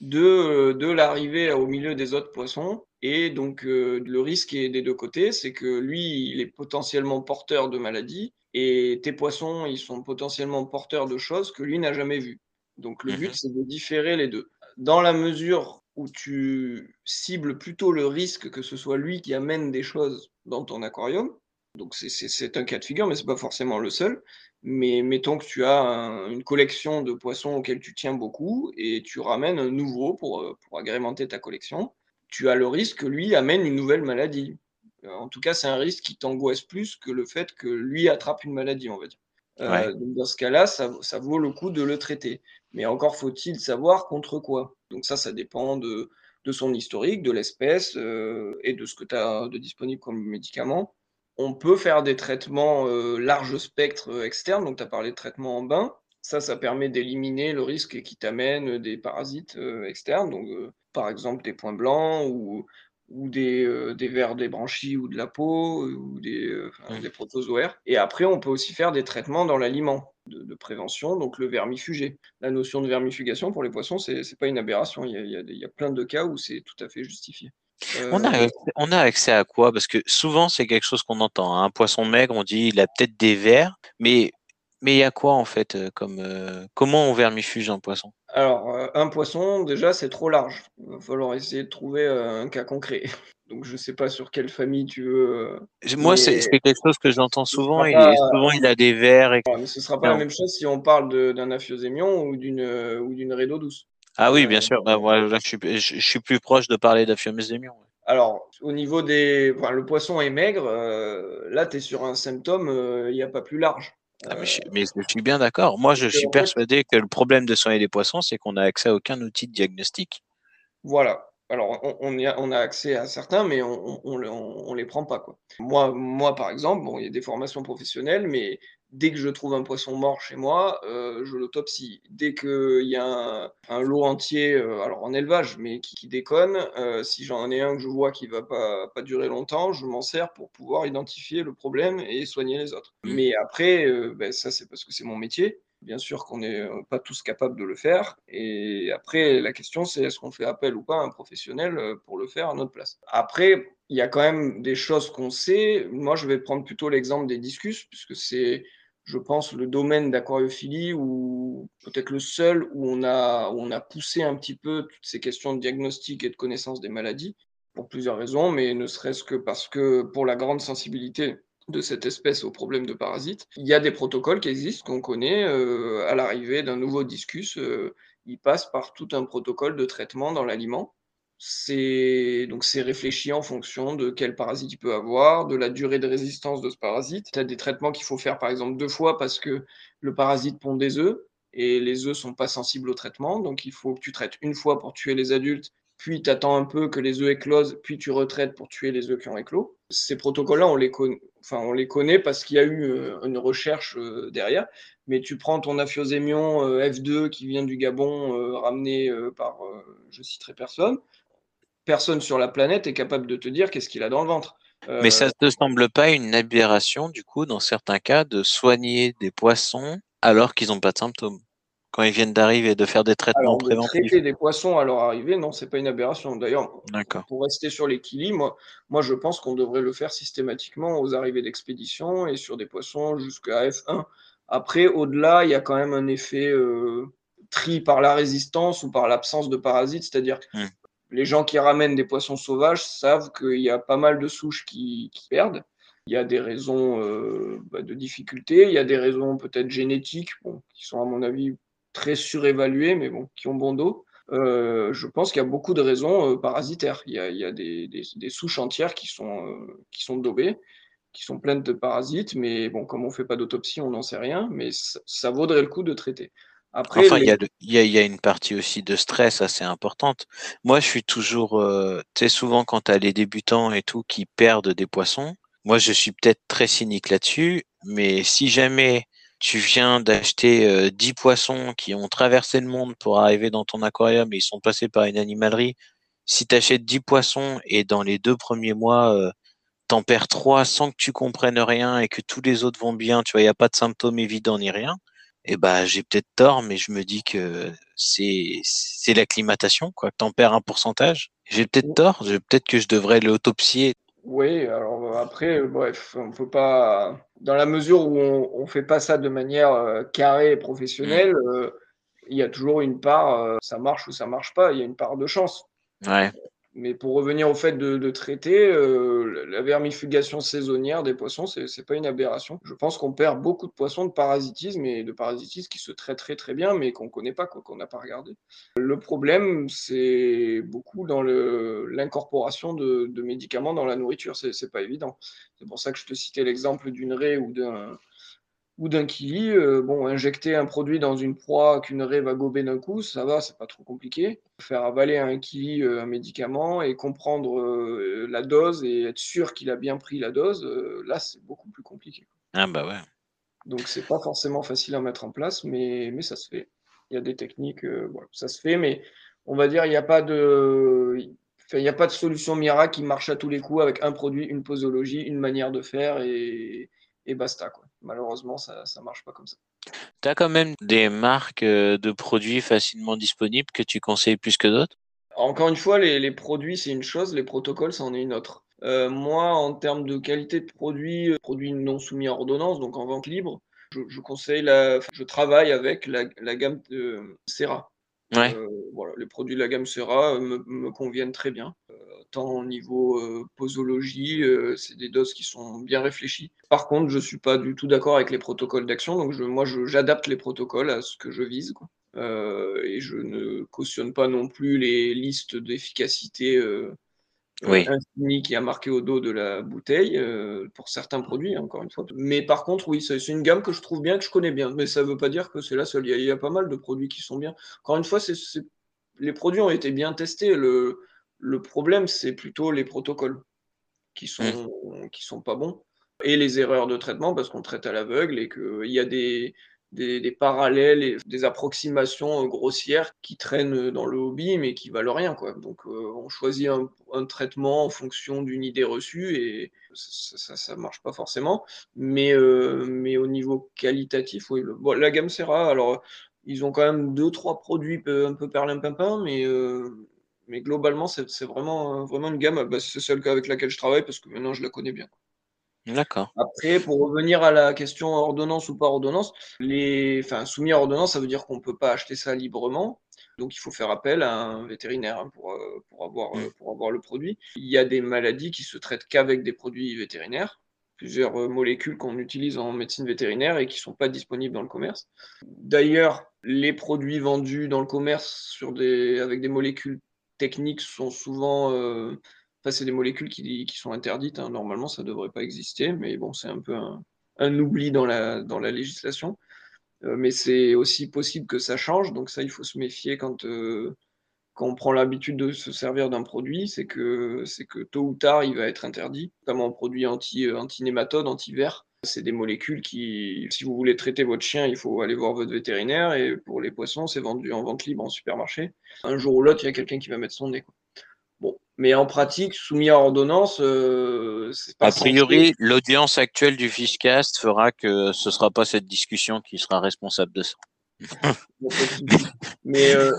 de, de l'arrivée au milieu des autres poissons. Et donc, euh, le risque est des deux côtés, c'est que lui, il est potentiellement porteur de maladies et tes poissons, ils sont potentiellement porteurs de choses que lui n'a jamais vues. Donc, le but, mhm. c'est de différer les deux. Dans la mesure où tu cibles plutôt le risque que ce soit lui qui amène des choses dans ton aquarium, donc c'est un cas de figure, mais c'est pas forcément le seul. Mais mettons que tu as une collection de poissons auxquels tu tiens beaucoup et tu ramènes un nouveau pour, euh, pour agrémenter ta collection, tu as le risque que lui amène une nouvelle maladie. Euh, en tout cas, c'est un risque qui t'angoisse plus que le fait que lui attrape une maladie, on va dire. Euh, dans ce cas-là, ça, ça, vaut le coup de le traiter. Mais encore faut-il savoir contre quoi. Donc ça, ça dépend de, de son historique, de l'espèce et de ce que tu as de disponible comme médicament on peut faire des traitements euh, large spectre euh, externes. Donc, tu as parlé de traitement en bain. Ça, ça permet d'éliminer le risque qui t'amène des parasites euh, externes. Donc, par exemple, des points blancs ou, ou des, des vers des branchies ou de la peau ou des, des protozoaires. Et après, on peut aussi faire des traitements dans l'aliment de, prévention, donc le vermifugé. La notion de vermifugation pour les poissons, c'est n'est pas une aberration. Il y, a, il y a plein de cas où c'est tout à fait justifié. On a, euh, on a accès à quoi? Parce que souvent, c'est quelque chose qu'on entend. Hein. Un poisson maigre, on dit il a peut-être des vers, mais mais il y a quoi en fait euh, comme euh, comment on vermifuge un poisson? Alors un poisson déjà c'est trop large. Il va falloir essayer de trouver un cas concret. Donc je sais pas sur quelle famille tu veux. Moi c'est quelque chose que j'entends souvent. Il souvent il a des vers. Et... mais ce sera pas la même chose si on parle d'un aphiosémion ou d'une ou d'une rédo douce. Ah oui, bien sûr. Bah, je, suis, je, suis, plus proche de parler d'Aphiomysémion. Alors, au niveau des. Enfin, le poisson est maigre, euh, là, tu es sur un symptôme, euh, il n'y a pas plus large. Ah, mais, je, mais, je, suis bien d'accord. Moi, je suis persuadé que le problème de soigner les poissons, c'est qu'on n'a accès à aucun outil de diagnostic. Voilà. Alors, on, a, on a accès à certains, mais on ne les prend pas. Quoi. Moi, moi, par exemple, bon, il y a des formations professionnelles, mais dès que je trouve un poisson mort chez moi, euh, je l'autopsie. Dès qu'il y a un, lot entier, euh, alors en élevage, mais qui, déconne, euh, si j'en ai un que je vois qui va pas, pas durer longtemps, je m'en sers pour pouvoir identifier le problème et soigner les autres. Mmh. Mais après, ben, ça c'est parce que c'est mon métier. Bien sûr qu'on n'est pas tous capables de le faire. Et après, la question, c'est est-ce qu'on fait appel ou pas à un professionnel pour le faire à notre place? Après, il y a quand même des choses qu'on sait. Moi, je vais prendre plutôt l'exemple des discus, puisque c'est je pense, le domaine d'aquariophilie ou peut-être le seul où on, a, poussé un petit peu toutes ces questions de diagnostic et de connaissance des maladies, pour plusieurs raisons, mais ne serait-ce que parce que pour la grande sensibilité de cette espèce aux problèmes de parasites, il y a des protocoles qui existent, qu'on connaît. Euh, à l'arrivée d'un nouveau discus, euh, il passe par tout un protocole de traitement dans l'aliment c'est donc c'est réfléchi en fonction de quel parasite il peut avoir, de la durée de résistance de ce parasite. Tu as des traitements qu'il faut faire par exemple deux fois parce que le parasite pond des œufs et les œufs sont pas sensibles au traitement, donc il faut que tu traites une fois pour tuer les adultes, puis tu attends un peu que les œufs éclosent, puis tu retraites pour tuer les œufs qui ont éclos. Ces protocoles-là, on les connaît, parce qu'il y a eu une recherche derrière. Mais tu prends ton afiosémion F2 qui vient du Gabon, ramené par, je citerai personne. Personne sur la planète est capable de te dire qu'est-ce qu'il a dans le ventre. Mais ça ne te semble pas une aberration, du coup, dans certains cas, de soigner des poissons alors qu'ils n'ont pas de symptômes? Quand ils viennent d'arriver, de faire des traitements Alors, préventifs? Traiter des poissons à leur arrivée, non, c'est pas une aberration. D'ailleurs, pour rester sur les moi, moi je pense qu'on devrait le faire systématiquement aux arrivées d'expédition et sur des poissons jusqu'à F1. Après, au-delà, il y a quand même un effet euh, tri par la résistance ou par l'absence de parasites, c'est-à-dire hmm. Les gens qui ramènent des poissons sauvages savent qu'il y a pas mal de souches qui, perdent. Il y a des raisons euh, bah, de difficulté, il y a des raisons peut-être génétiques, qui sont à mon avis très surévalués, mais bon, qui ont bon dos. Euh, je pense qu'il y a beaucoup de raisons euh, parasitaires. Il y a, des, souches entières qui sont, qui sont daubées, qui sont pleines de parasites, mais bon, comme on ne fait pas d'autopsie, on n'en sait rien, mais ça, vaudrait le coup de traiter. Après, enfin, il, y y a, il, y a une partie aussi de stress assez importante. Moi, je suis toujours, tu sais, souvent quand tu as les débutants et tout qui perdent des poissons, moi, je suis peut-être très cynique là-dessus, mais si jamais tu viens d'acheter 10 poissons qui ont traversé le monde pour arriver dans ton aquarium et ils sont passés par une animalerie. Si tu achètes 10 poissons et dans les deux premiers mois, euh, t'en perds 3 sans que tu comprennes rien et que tous les autres vont bien, tu vois, il n'y a pas de symptômes évidents ni rien, et eh ben j'ai peut-être tort, mais je me dis que c'est c'est l'acclimatation, quoi. T'en perds un pourcentage. J'ai peut-être tort, peut-être que je devrais l'autopsier oui, alors après, bref, on peut pas, dans la mesure où on ne fait pas ça de manière euh, carrée et professionnelle, mmh. euh, il y a toujours une part, euh, ça marche ou ça marche pas, il y a une part de chance. Ouais. Mais pour revenir au fait de, traiter, euh, la vermifugation saisonnière des poissons, c'est n'est pas une aberration. Je pense qu'on perd beaucoup de poissons de parasitisme et de parasitisme qui se traitent très bien, mais qu'on ne connaît pas, qu'on n'a pas regardé. Le problème, c'est beaucoup dans l'incorporation de, de, médicaments dans la nourriture. C'est pas évident. C'est pour ça que je te citais l'exemple d'une raie ou d'un ou d'un kili. Euh, bon, injecter un produit dans une proie qu'une raie va gober d'un coup, ça va, c'est pas trop compliqué. Faire avaler à un kili euh, un médicament et comprendre euh, la dose et être sûr qu'il a bien pris la dose, là, c'est beaucoup plus compliqué. Ah bah ouais. Donc c'est pas forcément facile à mettre en place, mais, mais ça se fait. Il y a des techniques, voilà, ça se fait, mais on va dire il n'y a pas de il n'y a pas de solution miracle qui marche à tous les coups avec un produit, une posologie, une manière de faire et, et basta. Quoi. Malheureusement, ça ne marche pas comme ça. Tu as quand même des marques euh, de produits facilement disponibles que tu conseilles plus que d'autres? Encore une fois, les, produits, c'est une chose, les protocoles, c'en est une autre. Euh, moi, en termes de qualité de produits, euh, produits non soumis à ordonnance, donc en vente libre, je, conseille la, je travaille avec la, gamme de Serra. Ouais. voilà, les produits de la gamme Serra me, me conviennent très bien tant au niveau euh, posologie, euh, c'est des doses qui sont bien réfléchies. Par contre, je ne suis pas du tout d'accord avec les protocoles d'action, donc je, moi j'adapte les protocoles à ce que je vise. Quoi. Euh, et je ne cautionne pas non plus les listes d'efficacité oui. qui a marqué au dos de la bouteille pour certains produits, encore une fois. Mais par contre, oui, c'est une gamme que je trouve bien, que je connais bien. Mais ça ne veut pas dire que c'est la seule. Il y, a, pas mal de produits qui sont bien. Encore une fois, les produits ont été bien testés. Le, le problème, c'est plutôt les protocoles qui sont, mmh. qui sont pas bons et les erreurs de traitement parce qu'on traite à l'aveugle et qu'il y a des, des, parallèles et des approximations grossières qui traînent dans le hobby mais qui valent rien. Quoi. Donc euh, on choisit un, traitement en fonction d'une idée reçue et ça ne marche pas forcément. Mais, euh, mais au niveau qualitatif, oui. la gamme Serra, alors ils ont quand même deux, trois produits un peu perlimpinpin, mais euh, mais globalement, c'est vraiment, vraiment une gamme. Bah, c'est celle avec laquelle je travaille parce que maintenant, je la connais bien. D'accord. Après, pour revenir à la question ordonnance ou pas ordonnance, les, enfin, soumis à ordonnance, ça veut dire qu'on ne peut pas acheter ça librement. Donc, il faut faire appel à un vétérinaire hein, pour, euh, pour, avoir, mm. pour avoir le produit. Il y a des maladies qui se traitent qu'avec des produits vétérinaires plusieurs euh, molécules qu'on utilise en médecine vétérinaire et qui ne sont pas disponibles dans le commerce. D'ailleurs, les produits vendus dans le commerce sur des, avec des molécules techniques sont souvent. Euh, c'est des molécules qui, sont interdites. Hein. Normalement, ça ne devrait pas exister, mais bon, c'est un peu un, oubli dans la, dans la législation. Euh, mais c'est aussi possible que ça change, donc ça, il faut se méfier quand, euh, quand on prend l'habitude de se servir d'un produit, c'est que, c'est que tôt ou tard, il va être interdit, notamment en produit anti, anti-nématode, anti-ver. C'est des molécules qui, si vous voulez traiter votre chien, il faut aller voir votre vétérinaire. Et pour les poissons, c'est vendu en vente libre en supermarché. Un jour ou l'autre, il y a quelqu'un qui va mettre son nez. Bon, mais en pratique, soumis à ordonnance, euh, c'est pas. A priori, l'audience actuelle du Fishcast fera que ce sera pas cette discussion qui sera responsable de ça. mais euh,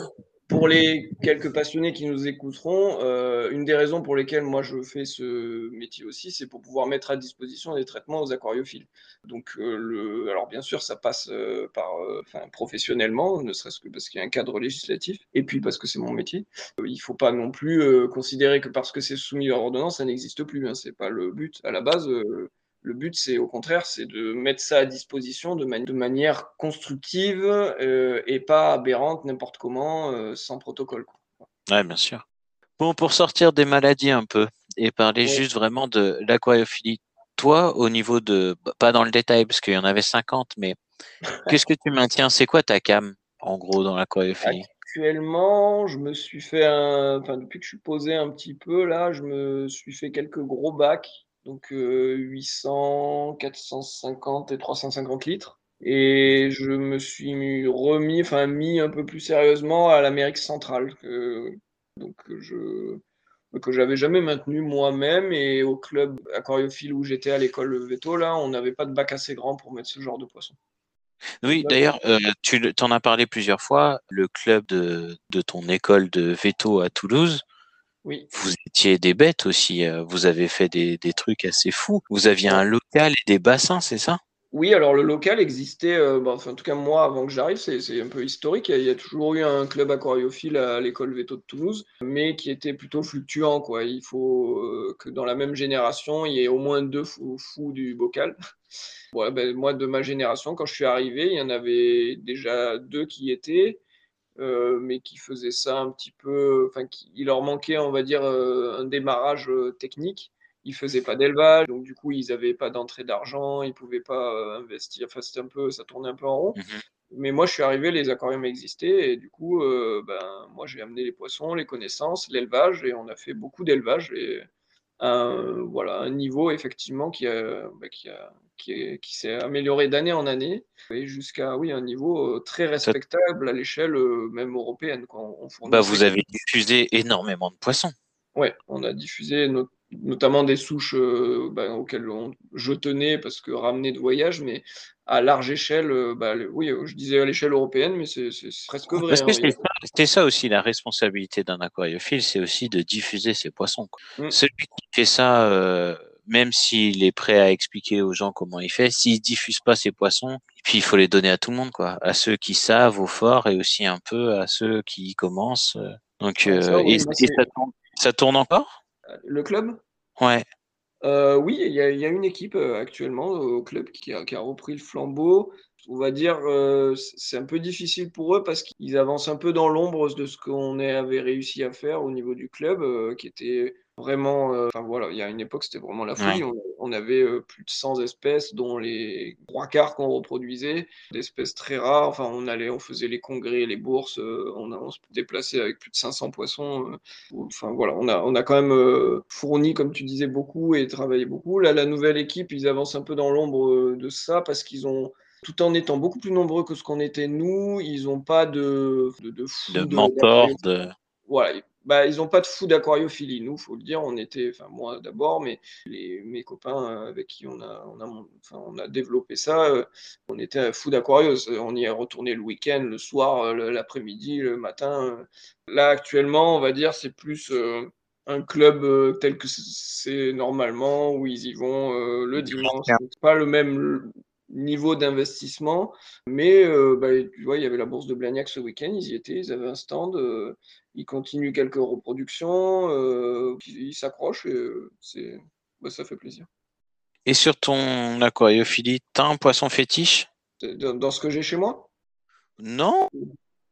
pour les quelques passionnés qui nous écouteront, euh, une des raisons pour lesquelles moi je fais ce métier aussi, c'est pour pouvoir mettre à disposition des traitements aux aquariophiles. Donc, euh, le, alors bien sûr, ça passe euh, par, enfin, professionnellement, ne serait-ce que parce qu'il y a un cadre législatif, et puis parce que c'est mon métier. il ne faut pas non plus considérer que parce que c'est soumis à ordonnance, ça n'existe plus. Hein, c'est pas le but. À la base, le but, c'est au contraire, c'est de mettre ça à disposition de, manière constructive euh, et pas aberrante n'importe comment, euh, sans protocole. Oui, bien sûr. Bon, pour sortir des maladies un peu et parler juste vraiment de l'aquariophilie, toi, au niveau de, pas dans le détail parce qu'il y en avait 50, mais qu'est-ce que tu maintiens? C'est quoi ta cam, en gros, dans l'aquariophilie? Actuellement, je me suis fait un, enfin, depuis que je suis posé un petit peu là, je me suis fait quelques gros bacs donc 800, euh, 450 et 350 litres. Et je me suis remis, enfin mis un peu plus sérieusement à l'Amérique centrale, que, donc je que j'avais jamais maintenu moi-même et au club aquariophile où j'étais à l'école Veto là, on n'avait pas de bac assez grand pour mettre ce genre de poisson. Oui, d'ailleurs, euh, tu en as parlé plusieurs fois. Le club de, de ton école de Veto à Toulouse, vous étiez des bêtes aussi. Euh, vous avez fait des, trucs assez fous. Vous aviez un local et des bassins, c'est ça? Oui, alors le local existait, euh, bah, en tout cas moi avant que j'arrive, c'est un peu historique. Il y, a, toujours eu un club aquariophile à, l'école Veto de Toulouse, mais qui était plutôt fluctuant. Quoi. Il faut euh, que dans la même génération, il y ait au moins deux fous, du bocal. Ben, moi, de ma génération, quand je suis arrivé, il y en avait déjà deux qui étaient. Euh, mais qui faisaient ça un petit peu, enfin, il leur manquait, on va dire, euh, un démarrage euh, technique. Ils faisaient pas d'élevage, donc du coup, ils n'avaient pas d'entrée d'argent, ils pouvaient pas investir. Enfin, c'était un peu, ça tournait un peu en rond. Mmh mais moi, je suis arrivé, les aquariums existaient, et du coup, ben, moi, j'ai amené les poissons, les connaissances, l'élevage, et on a fait beaucoup d'élevage. Et un, voilà, un niveau effectivement qui, a, bah, qui, a, qui, qui s'est amélioré d'année en année et jusqu'à oui, un niveau euh, très respectable à l'échelle euh, même européenne. Quand on bah, vous avez diffusé énormément de poissons. Ouais, on a diffusé notamment des souches euh, bah, auxquelles je tenais parce que ramener de voyage, mais à large échelle, euh, bah, oui, je disais à l'échelle européenne, mais c'est presque vrai. Hein, c'est ça aussi la responsabilité d'un aquariophile, c'est aussi de diffuser ses poissons. Mmh. Celui qui fait ça, euh, même s'il est prêt à expliquer aux gens comment il fait, s'il diffuse pas ses poissons, puis il faut les donner à tout le monde, quoi, à ceux qui savent au fort et aussi un peu à ceux qui commencent. Donc, ça tourne encore? Le club? Ouais. Euh, oui, il y a, une équipe euh, actuellement au club qui a, repris le flambeau. On va dire, euh, c'est un peu difficile pour eux parce qu'ils avancent un peu dans l'ombre de ce qu'on avait réussi à faire au niveau du club, qui était vraiment, euh, enfin voilà, il y a une époque, c'était vraiment la folie. On, avait euh, plus de 100 espèces, dont les trois quarts qu'on reproduisait, d'espèces très rares. Enfin, on allait, on faisait les congrès, les bourses, euh, on, on, se déplaçait avec plus de 500 poissons. enfin voilà, on a, on a quand même fourni, comme tu disais, beaucoup et travaillé beaucoup. Là, la nouvelle équipe, ils avancent un peu dans l'ombre de ça parce qu'ils ont tout en étant beaucoup plus nombreux que ce qu'on était nous, ils n'ont pas de de, de, fou, de, de de... Voilà, bah, ils n'ont pas de fou d'aquariophilie. Nous, faut le dire, on était, enfin moi d'abord, mais les, mes copains avec qui on a, on a, enfin, on a développé ça, euh, on était fou d'aquarios. On y est retourné le week-end, le soir, euh, l'après-midi, le matin. Là, actuellement, on va dire, c'est plus euh, un club tel que c'est normalement, où ils y vont le dimanche. Pas le même niveau d'investissement. Mais bah, tu vois, il y avait la bourse de Blagnac ce week-end, ils y étaient, ils avaient un stand, ils continuent quelques reproductions, ils s'accrochent et c'est, bah, ça fait plaisir. Et sur ton aquariophilie, t'as un poisson fétiche? Dans, ce que j'ai chez moi? Non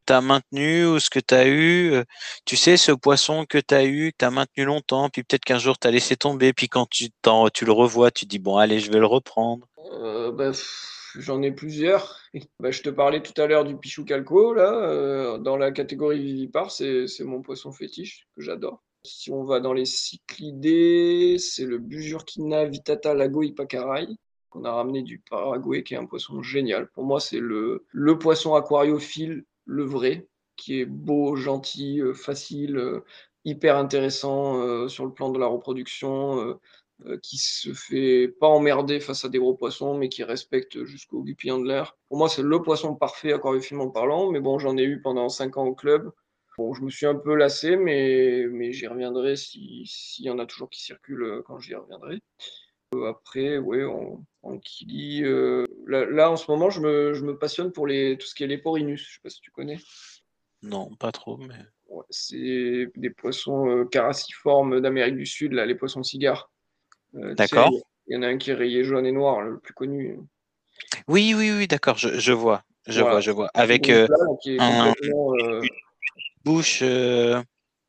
T'as maintenu ou ce que t'as eu? Tu sais, ce poisson que t'as eu, que t'as maintenu longtemps, puis peut-être qu'un jour t'as laissé tomber, puis quand tu, tu le revois, tu dis bon, allez, je vais le reprendre. Bah, J'en ai plusieurs. Bah, je te parlais tout à l'heure du pichou calco, là, dans la catégorie vivipare, c'est mon poisson fétiche que j'adore. Si on va dans les cyclidés, c'est le Bujurkina vitata lago ipacarai qu'on a ramené du Paraguay, qui est un poisson génial. Pour moi, c'est le, le poisson aquariophile, le vrai, qui est beau, gentil, euh, facile, euh, hyper intéressant euh, sur le plan de la reproduction, qui se fait pas emmerder face à des gros poissons, mais qui respecte jusqu'au gupillon de l'air. Pour moi, c'est le poisson parfait aquariophilement parlant, mais bon, j'en ai eu pendant 5 ans au club. Bon, je me suis un peu lassé, mais, mais j'y reviendrai s'il y en a toujours qui circulent quand j'y reviendrai. après, ouais, en, en Kili, là, en ce moment, je me, je me, passionne pour les, tout ce qui est les porinus. Je sais pas si tu connais. Non, pas trop, mais. c'est des poissons euh, carassiformes d'Amérique du Sud, là, les poissons cigares. Euh, d'accord. Il y en a un qui est rayé jaune et noir, le plus connu. Oui, oui, oui, d'accord, je, je, vois. Je vois, je vois. Avec euh, un... une bouche.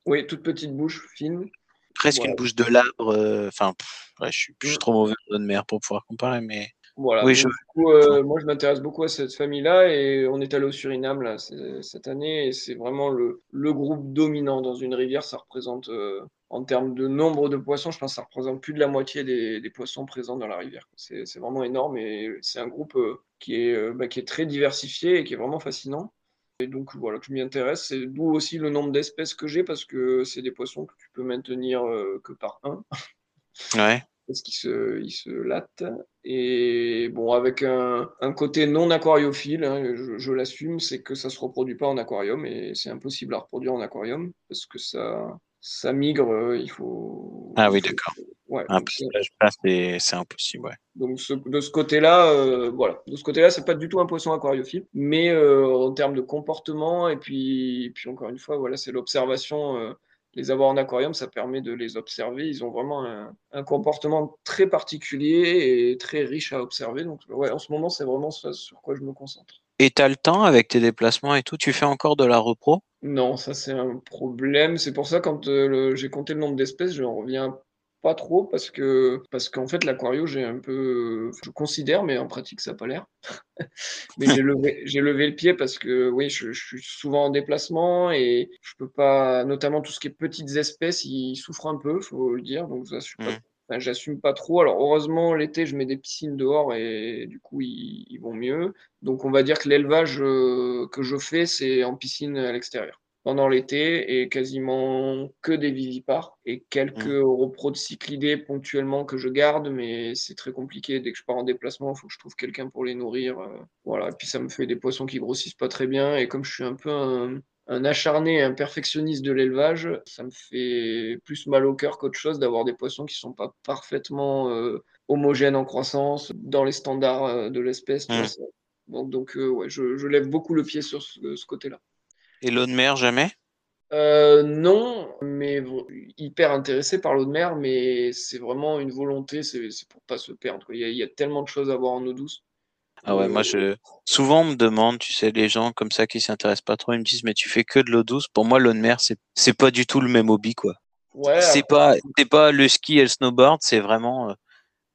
Oui, toute petite bouche fine. Presque une bouche de labre. Enfin, je, suis, je suis mm. trop mauvais de mer pour pouvoir comparer, mais. Voilà. Oui, je... Euh, moi, je m'intéresse beaucoup à cette famille-là et on est allé au Suriname là, cette année et c'est vraiment le, le, groupe dominant dans une rivière. Ça représente, euh, en termes de nombre de poissons, je pense que ça représente plus de la moitié des, des poissons présents dans la rivière. C'est vraiment énorme et c'est un groupe euh, qui, est, bah, qui est très diversifié et qui est vraiment fascinant. Et donc voilà je m'y intéresse. C'est d'où aussi le nombre d'espèces que j'ai parce que c'est des poissons que tu peux maintenir que par un. Ouais parce qu'il se, il se latte. Et bon, avec un, un côté non aquariophile, hein, je, je l'assume, c'est que ça se reproduit pas en aquarium et c'est impossible à reproduire en aquarium parce que ça, ça migre, euh, il faut. Ah oui, d'accord. Ouais, c'est impossible, ouais. Donc de ce côté-là, euh, voilà, de ce côté-là, c'est pas du tout un poisson aquariophile, mais euh, en termes de comportement et puis, puis encore une fois, voilà, c'est l'observation les avoir en aquarium, ça permet de les observer. Ils ont vraiment un, comportement très particulier et très riche à observer. Donc, ouais, en ce moment, c'est vraiment ça sur quoi je me concentre. Et tu as le temps avec tes déplacements et tout Tu fais encore de la repro? Non, ça c'est un problème. C'est pour ça quand euh, j'ai compté le nombre d'espèces, je reviens pas trop parce que parce qu'en fait l'aquario j'ai un peu je considère mais en pratique ça n'a pas l'air mais j'ai levé j'ai levé le pied parce que oui je, suis souvent en déplacement et je peux pas notamment tout ce qui est petites espèces ils souffrent un peu faut le dire donc ça je mmh. J'assume pas trop. Alors heureusement, l'été, je mets des piscines dehors et du coup, ils, vont mieux. Donc on va dire que l'élevage euh, que je fais, c'est en piscine à l'extérieur pendant l'été et quasiment que des vivipares et quelques mmh. repros de cyclidés ponctuellement que je garde, mais c'est très compliqué. Dès que je pars en déplacement, il faut que je trouve quelqu'un pour les nourrir. Euh, voilà, et puis ça me fait des poissons qui grossissent pas très bien. Et comme je suis un peu un, acharné, un perfectionniste de l'élevage, ça me fait plus mal au cœur qu'autre chose d'avoir des poissons qui sont pas parfaitement euh, homogènes en croissance dans les standards euh, de l'espèce. Mmh. Donc, ouais, je, lève beaucoup le pied sur ce côté-là. Et l'eau de mer, jamais? Euh, non, mais hyper intéressé par l'eau de mer, mais c'est vraiment une volonté, c'est pour pas se perdre. Il y, a, tellement de choses à voir en eau douce. Ah ouais, moi je souvent on me demande, tu sais, les gens comme ça qui s'intéressent pas trop, ils me disent mais tu fais que de l'eau douce? Pour moi, l'eau de mer, c'est c'est pas du tout le même hobby quoi. Ouais, c'est pas c'est pas le ski et le snowboard, c'est vraiment euh,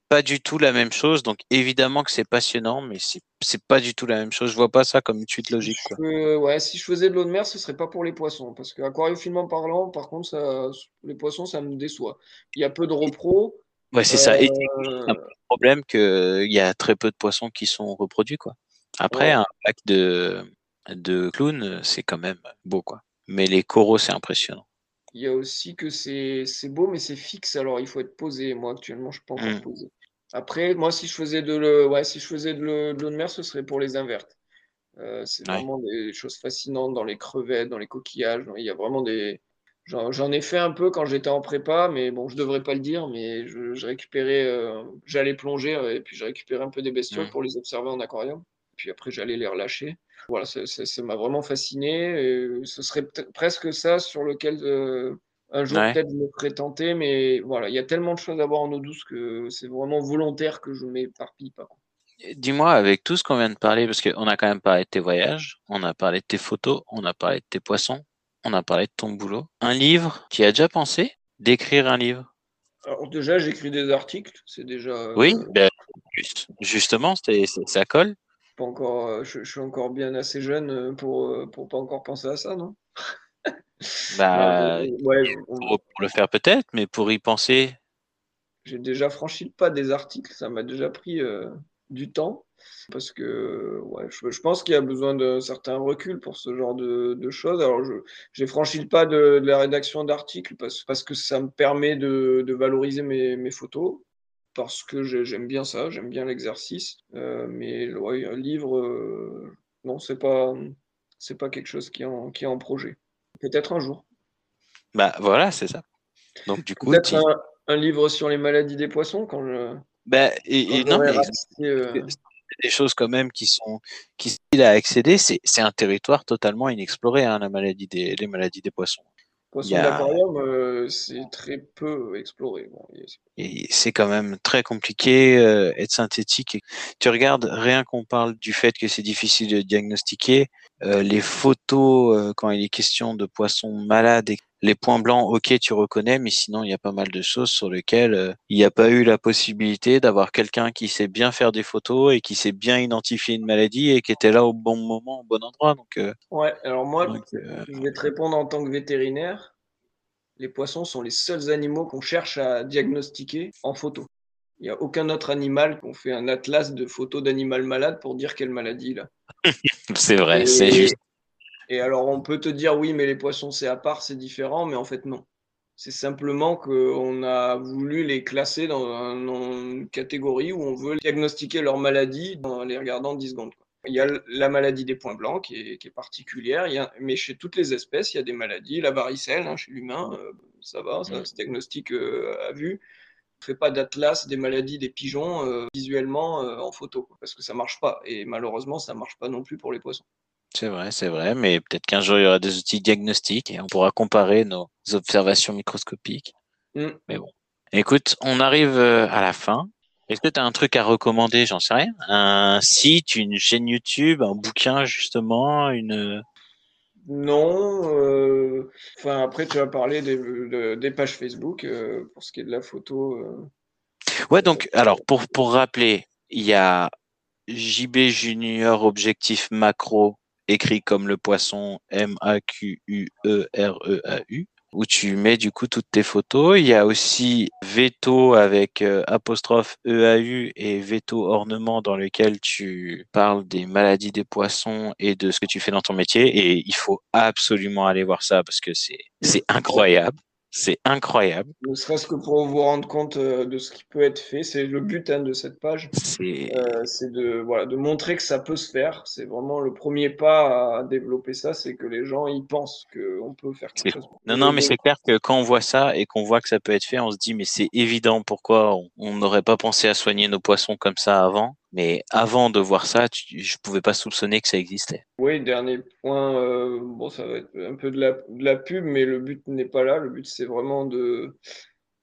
pas du tout la même chose. Donc évidemment que c'est passionnant, mais c'est c'est pas du tout la même chose. Je vois pas ça comme une suite logique. Quoi. ouais, si je faisais de l'eau de mer, ce serait pas pour les poissons, parce que aquariophilement parlant, par contre, ça, les poissons, ça me déçoit. Il y a peu de repro. Ouais, c'est ça. Et euh, un problème que il y a très peu de poissons qui sont reproduits, quoi. Après, un pack de de clowns, c'est quand même beau, quoi. Mais les coraux, c'est impressionnant. Il y a aussi que c'est beau, mais c'est fixe, alors il faut être posé. Moi, actuellement, je suis pas encore mmh. posé. Après, moi, si je faisais de le, ouais, si je faisais de l'eau de mer, ce serait pour les invertes. Euh, c'est vraiment des choses fascinantes dans les crevettes, dans les coquillages. Il y a vraiment des. J'en ai fait un peu quand j'étais en prépa, mais bon, je devrais pas le dire, mais je, récupérais, euh, j'allais plonger euh, et puis je récupérais un peu des bestioles pour les observer en aquarium. Puis après, j'allais les relâcher. Voilà, ça m'a vraiment fasciné. ce serait presque ça sur lequel un jour, peut-être, je me ferai tenter, mais voilà, il y a tellement de choses à voir en eau douce que c'est vraiment volontaire que je m'éparpille pas. Dis-moi, avec tout ce qu'on vient de parler, parce qu'on a quand même parlé de tes voyages, on a parlé de tes photos, on a parlé de tes poissons, on a parlé de ton boulot. Un livre, tu as déjà pensé d'écrire un livre? Alors déjà, j'écris des articles, c'est déjà... Oui, ben, Justement, ça colle pas encore, je, suis encore bien assez jeune pour, pour pas encore penser à ça, non? Bah, pour, le faire peut-être, mais pour y penser. J'ai déjà franchi le pas des articles, ça m'a déjà pris du temps parce que ouais, je, pense qu'il y a besoin d'un certain recul pour ce genre de, choses. Alors, j'ai franchi le pas de, la rédaction d'articles parce, parce, que ça me permet de, valoriser mes, photos, parce que j'aime bien ça, j'aime bien l'exercice. Euh, mais ouais, un livre, euh, non, c'est pas, c'est pas quelque chose qui est en, qui est en projet. Peut-être un jour. Bah voilà, c'est ça. Donc du coup, peut-être un, livre sur les maladies des poissons quand je. Bah, et, non, mais des choses quand même qui sont qui à accéder. C'est un territoire totalement inexploré, hein, la maladie des les maladies des poissons. Poisson d'aquarium, euh, c'est très peu exploré. Et c'est quand même très compliqué euh, être synthétique. Tu regardes, rien qu'on parle du fait que c'est difficile de diagnostiquer, euh, les photos quand il est question de poissons malades et les points blancs, ok, tu reconnais, mais sinon, il y a pas mal de choses sur lesquelles euh, il n'y a pas eu la possibilité d'avoir quelqu'un qui sait bien faire des photos et qui sait bien identifier une maladie et qui était là au bon moment, au bon endroit. Donc, euh, ouais, alors moi, euh, je vais te répondre en tant que vétérinaire. Les poissons sont les seuls animaux qu'on cherche à diagnostiquer en photo. Il n'y a aucun autre animal qu'on fait un atlas de photos d'animal malade pour dire quelle maladie il a. c'est vrai, c'est juste. Et alors, on peut te dire, oui, mais les poissons, c'est à part, c'est différent, mais en fait, non. C'est simplement qu'on a voulu les classer dans, une catégorie où on veut diagnostiquer leur maladie en les regardant 10 secondes. Il y a la maladie des points blancs qui est, particulière, mais chez toutes les espèces, il y a des maladies. La varicelle, hein, chez l'humain, euh, ça va, ça se diagnostique euh, à vue. On ne fait pas d'atlas des maladies des pigeons euh, visuellement en photo, parce que ça ne marche pas. Et malheureusement, ça ne marche pas non plus pour les poissons. C'est vrai, c'est vrai, mais peut-être qu'un jour il y aura des outils diagnostiques et on pourra comparer nos observations microscopiques. Mm. Mais bon. Écoute, on arrive euh, à la fin. Est-ce que tu as un truc à recommander? J'en sais rien. Un site, une chaîne YouTube, un bouquin justement, une. Non. Euh, enfin, après, tu as parlé des, des pages Facebook euh, pour ce qui est de la photo. Ouais, donc, alors, pour, pour rappeler, il y a JB Junior Objectif Macro écrit comme le poisson M-A-Q-U-E-R-E-A-U, où tu mets du coup toutes tes photos. Il y a aussi Veto avec euh, apostrophe E-A-U et Veto ornement dans lequel tu parles des maladies des poissons et de ce que tu fais dans ton métier. Et il faut absolument aller voir ça parce que c'est incroyable. C'est incroyable. Ne serait-ce que pour vous rendre compte euh, de ce qui peut être fait. C'est le but hein, de cette page. C'est euh, de, voilà, de montrer que ça peut se faire. C'est vraiment le premier pas à développer ça, c'est que les gens y pensent qu'on peut faire quelque chose. Non, non, mais c'est clair que quand on voit ça et qu'on voit que ça peut être fait, on se dit, mais c'est évident pourquoi on n'aurait pas pensé à soigner nos poissons comme ça avant? Mais avant de voir ça, je je pouvais pas soupçonner que ça existait. Oui, dernier point, euh, bon, ça va être un peu de la, pub, mais le but n'est pas là. Le but, c'est vraiment de,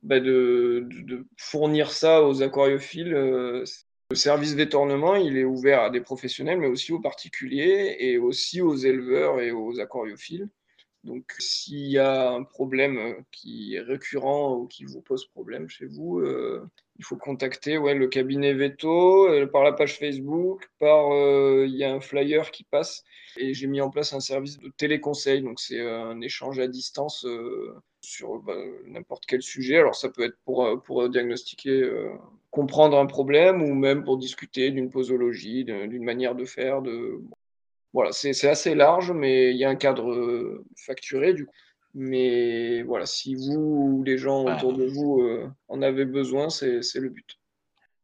bah fournir ça aux aquariophiles. Euh, le service d'étournement, il est ouvert à des professionnels, mais aussi aux particuliers et aussi aux éleveurs et aux aquariophiles. Donc, s'il y a un problème euh, qui est récurrent ou qui vous pose problème chez vous, euh, il faut contacter ouais, le cabinet Veto euh, par la page Facebook, par il y a un flyer qui passe et j'ai mis en place un service de téléconseil. Donc, c'est un échange à distance sur bah, n'importe quel sujet. Alors, ça peut être pour, pour diagnostiquer, comprendre un problème ou même pour discuter d'une posologie, d'une manière de faire, de voilà, c'est assez large, mais il y a un cadre euh, facturé du coup. Mais voilà, si vous ou les gens autour de vous euh, en avez besoin, c'est le but.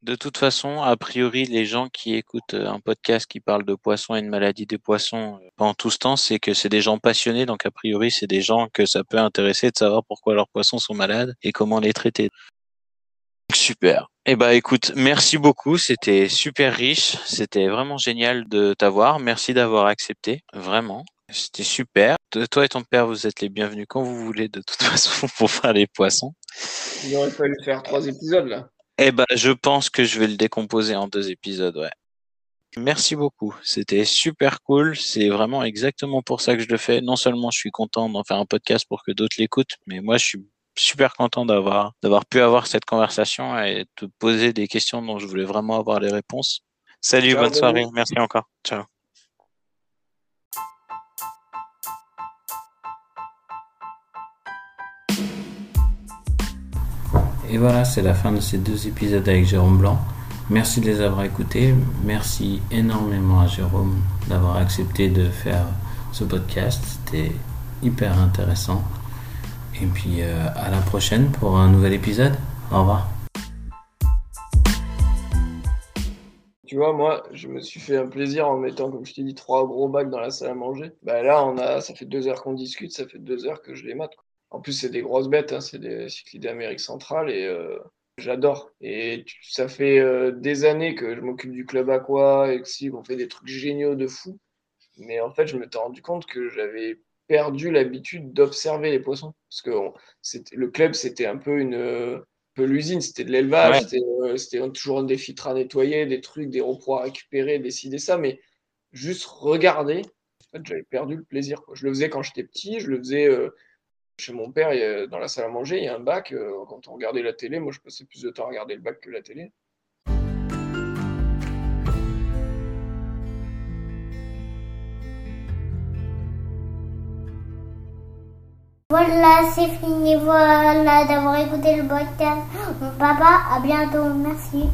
De toute façon, a priori, les gens qui écoutent euh, un podcast qui parle de poissons et de maladies des poissons pendant tout ce temps, c'est que c'est des gens passionnés. Donc, a priori, c'est des gens que ça peut intéresser de savoir pourquoi leurs poissons sont malades et comment les traiter. Super. Eh ben, écoute, merci beaucoup. C'était super riche. C'était vraiment génial de t'avoir. Merci d'avoir accepté. Vraiment. C'était super. Toi et ton père, vous êtes les bienvenus quand vous voulez, de toute façon, pour faire les poissons. Il aurait fallu faire trois épisodes, là. Eh ben, je pense que je vais le décomposer en deux épisodes, ouais. Merci beaucoup. C'était super cool. C'est vraiment exactement pour ça que je le fais. Non seulement je suis content d'en faire un podcast pour que d'autres l'écoutent, mais moi, je suis super content d'avoir d'avoir pu avoir cette conversation et te poser des questions dont je voulais vraiment avoir les réponses. Salut, bonne soirée. Merci encore. Ciao. Et voilà, c'est la fin de ces deux épisodes avec Jérôme Blanc. Merci de les avoir écoutés. Merci énormément à Jérôme d'avoir accepté de faire ce podcast. C'était hyper intéressant. Et puis euh, à la prochaine pour un nouvel épisode. Au revoir. Tu vois, moi, je me suis fait un plaisir en mettant, comme je t'ai dit, trois gros bacs dans la salle à manger. Bah là, on a, ça fait deux heures qu'on discute, ça fait deux heures que je les mate. En plus, c'est des grosses bêtes, hein, c'est des cyclistes d'Amérique centrale et euh, j'adore. Et ça fait euh, des années que je m'occupe du club aqua et que si on fait des trucs géniaux de fou. Mais en fait, je me suis rendu compte que j'avais perdu l'habitude d'observer les poissons. Parce que le club, c'était un peu une peu l'usine, c'était de l'élevage, c'était euh, toujours un défi à nettoyer, des trucs, des reprois à récupérer, décider ça, mais juste regarder, en fait, j'avais perdu le plaisir. Je le faisais quand j'étais petit, je le faisais chez mon père, dans la salle à manger, il y a un bac. Euh, quand on regardait la télé, moi je passais plus de temps à regarder le bac que la télé. Voilà, c'est fini. Voilà d'avoir écouté le podcast. Mon papa, à bientôt. Merci.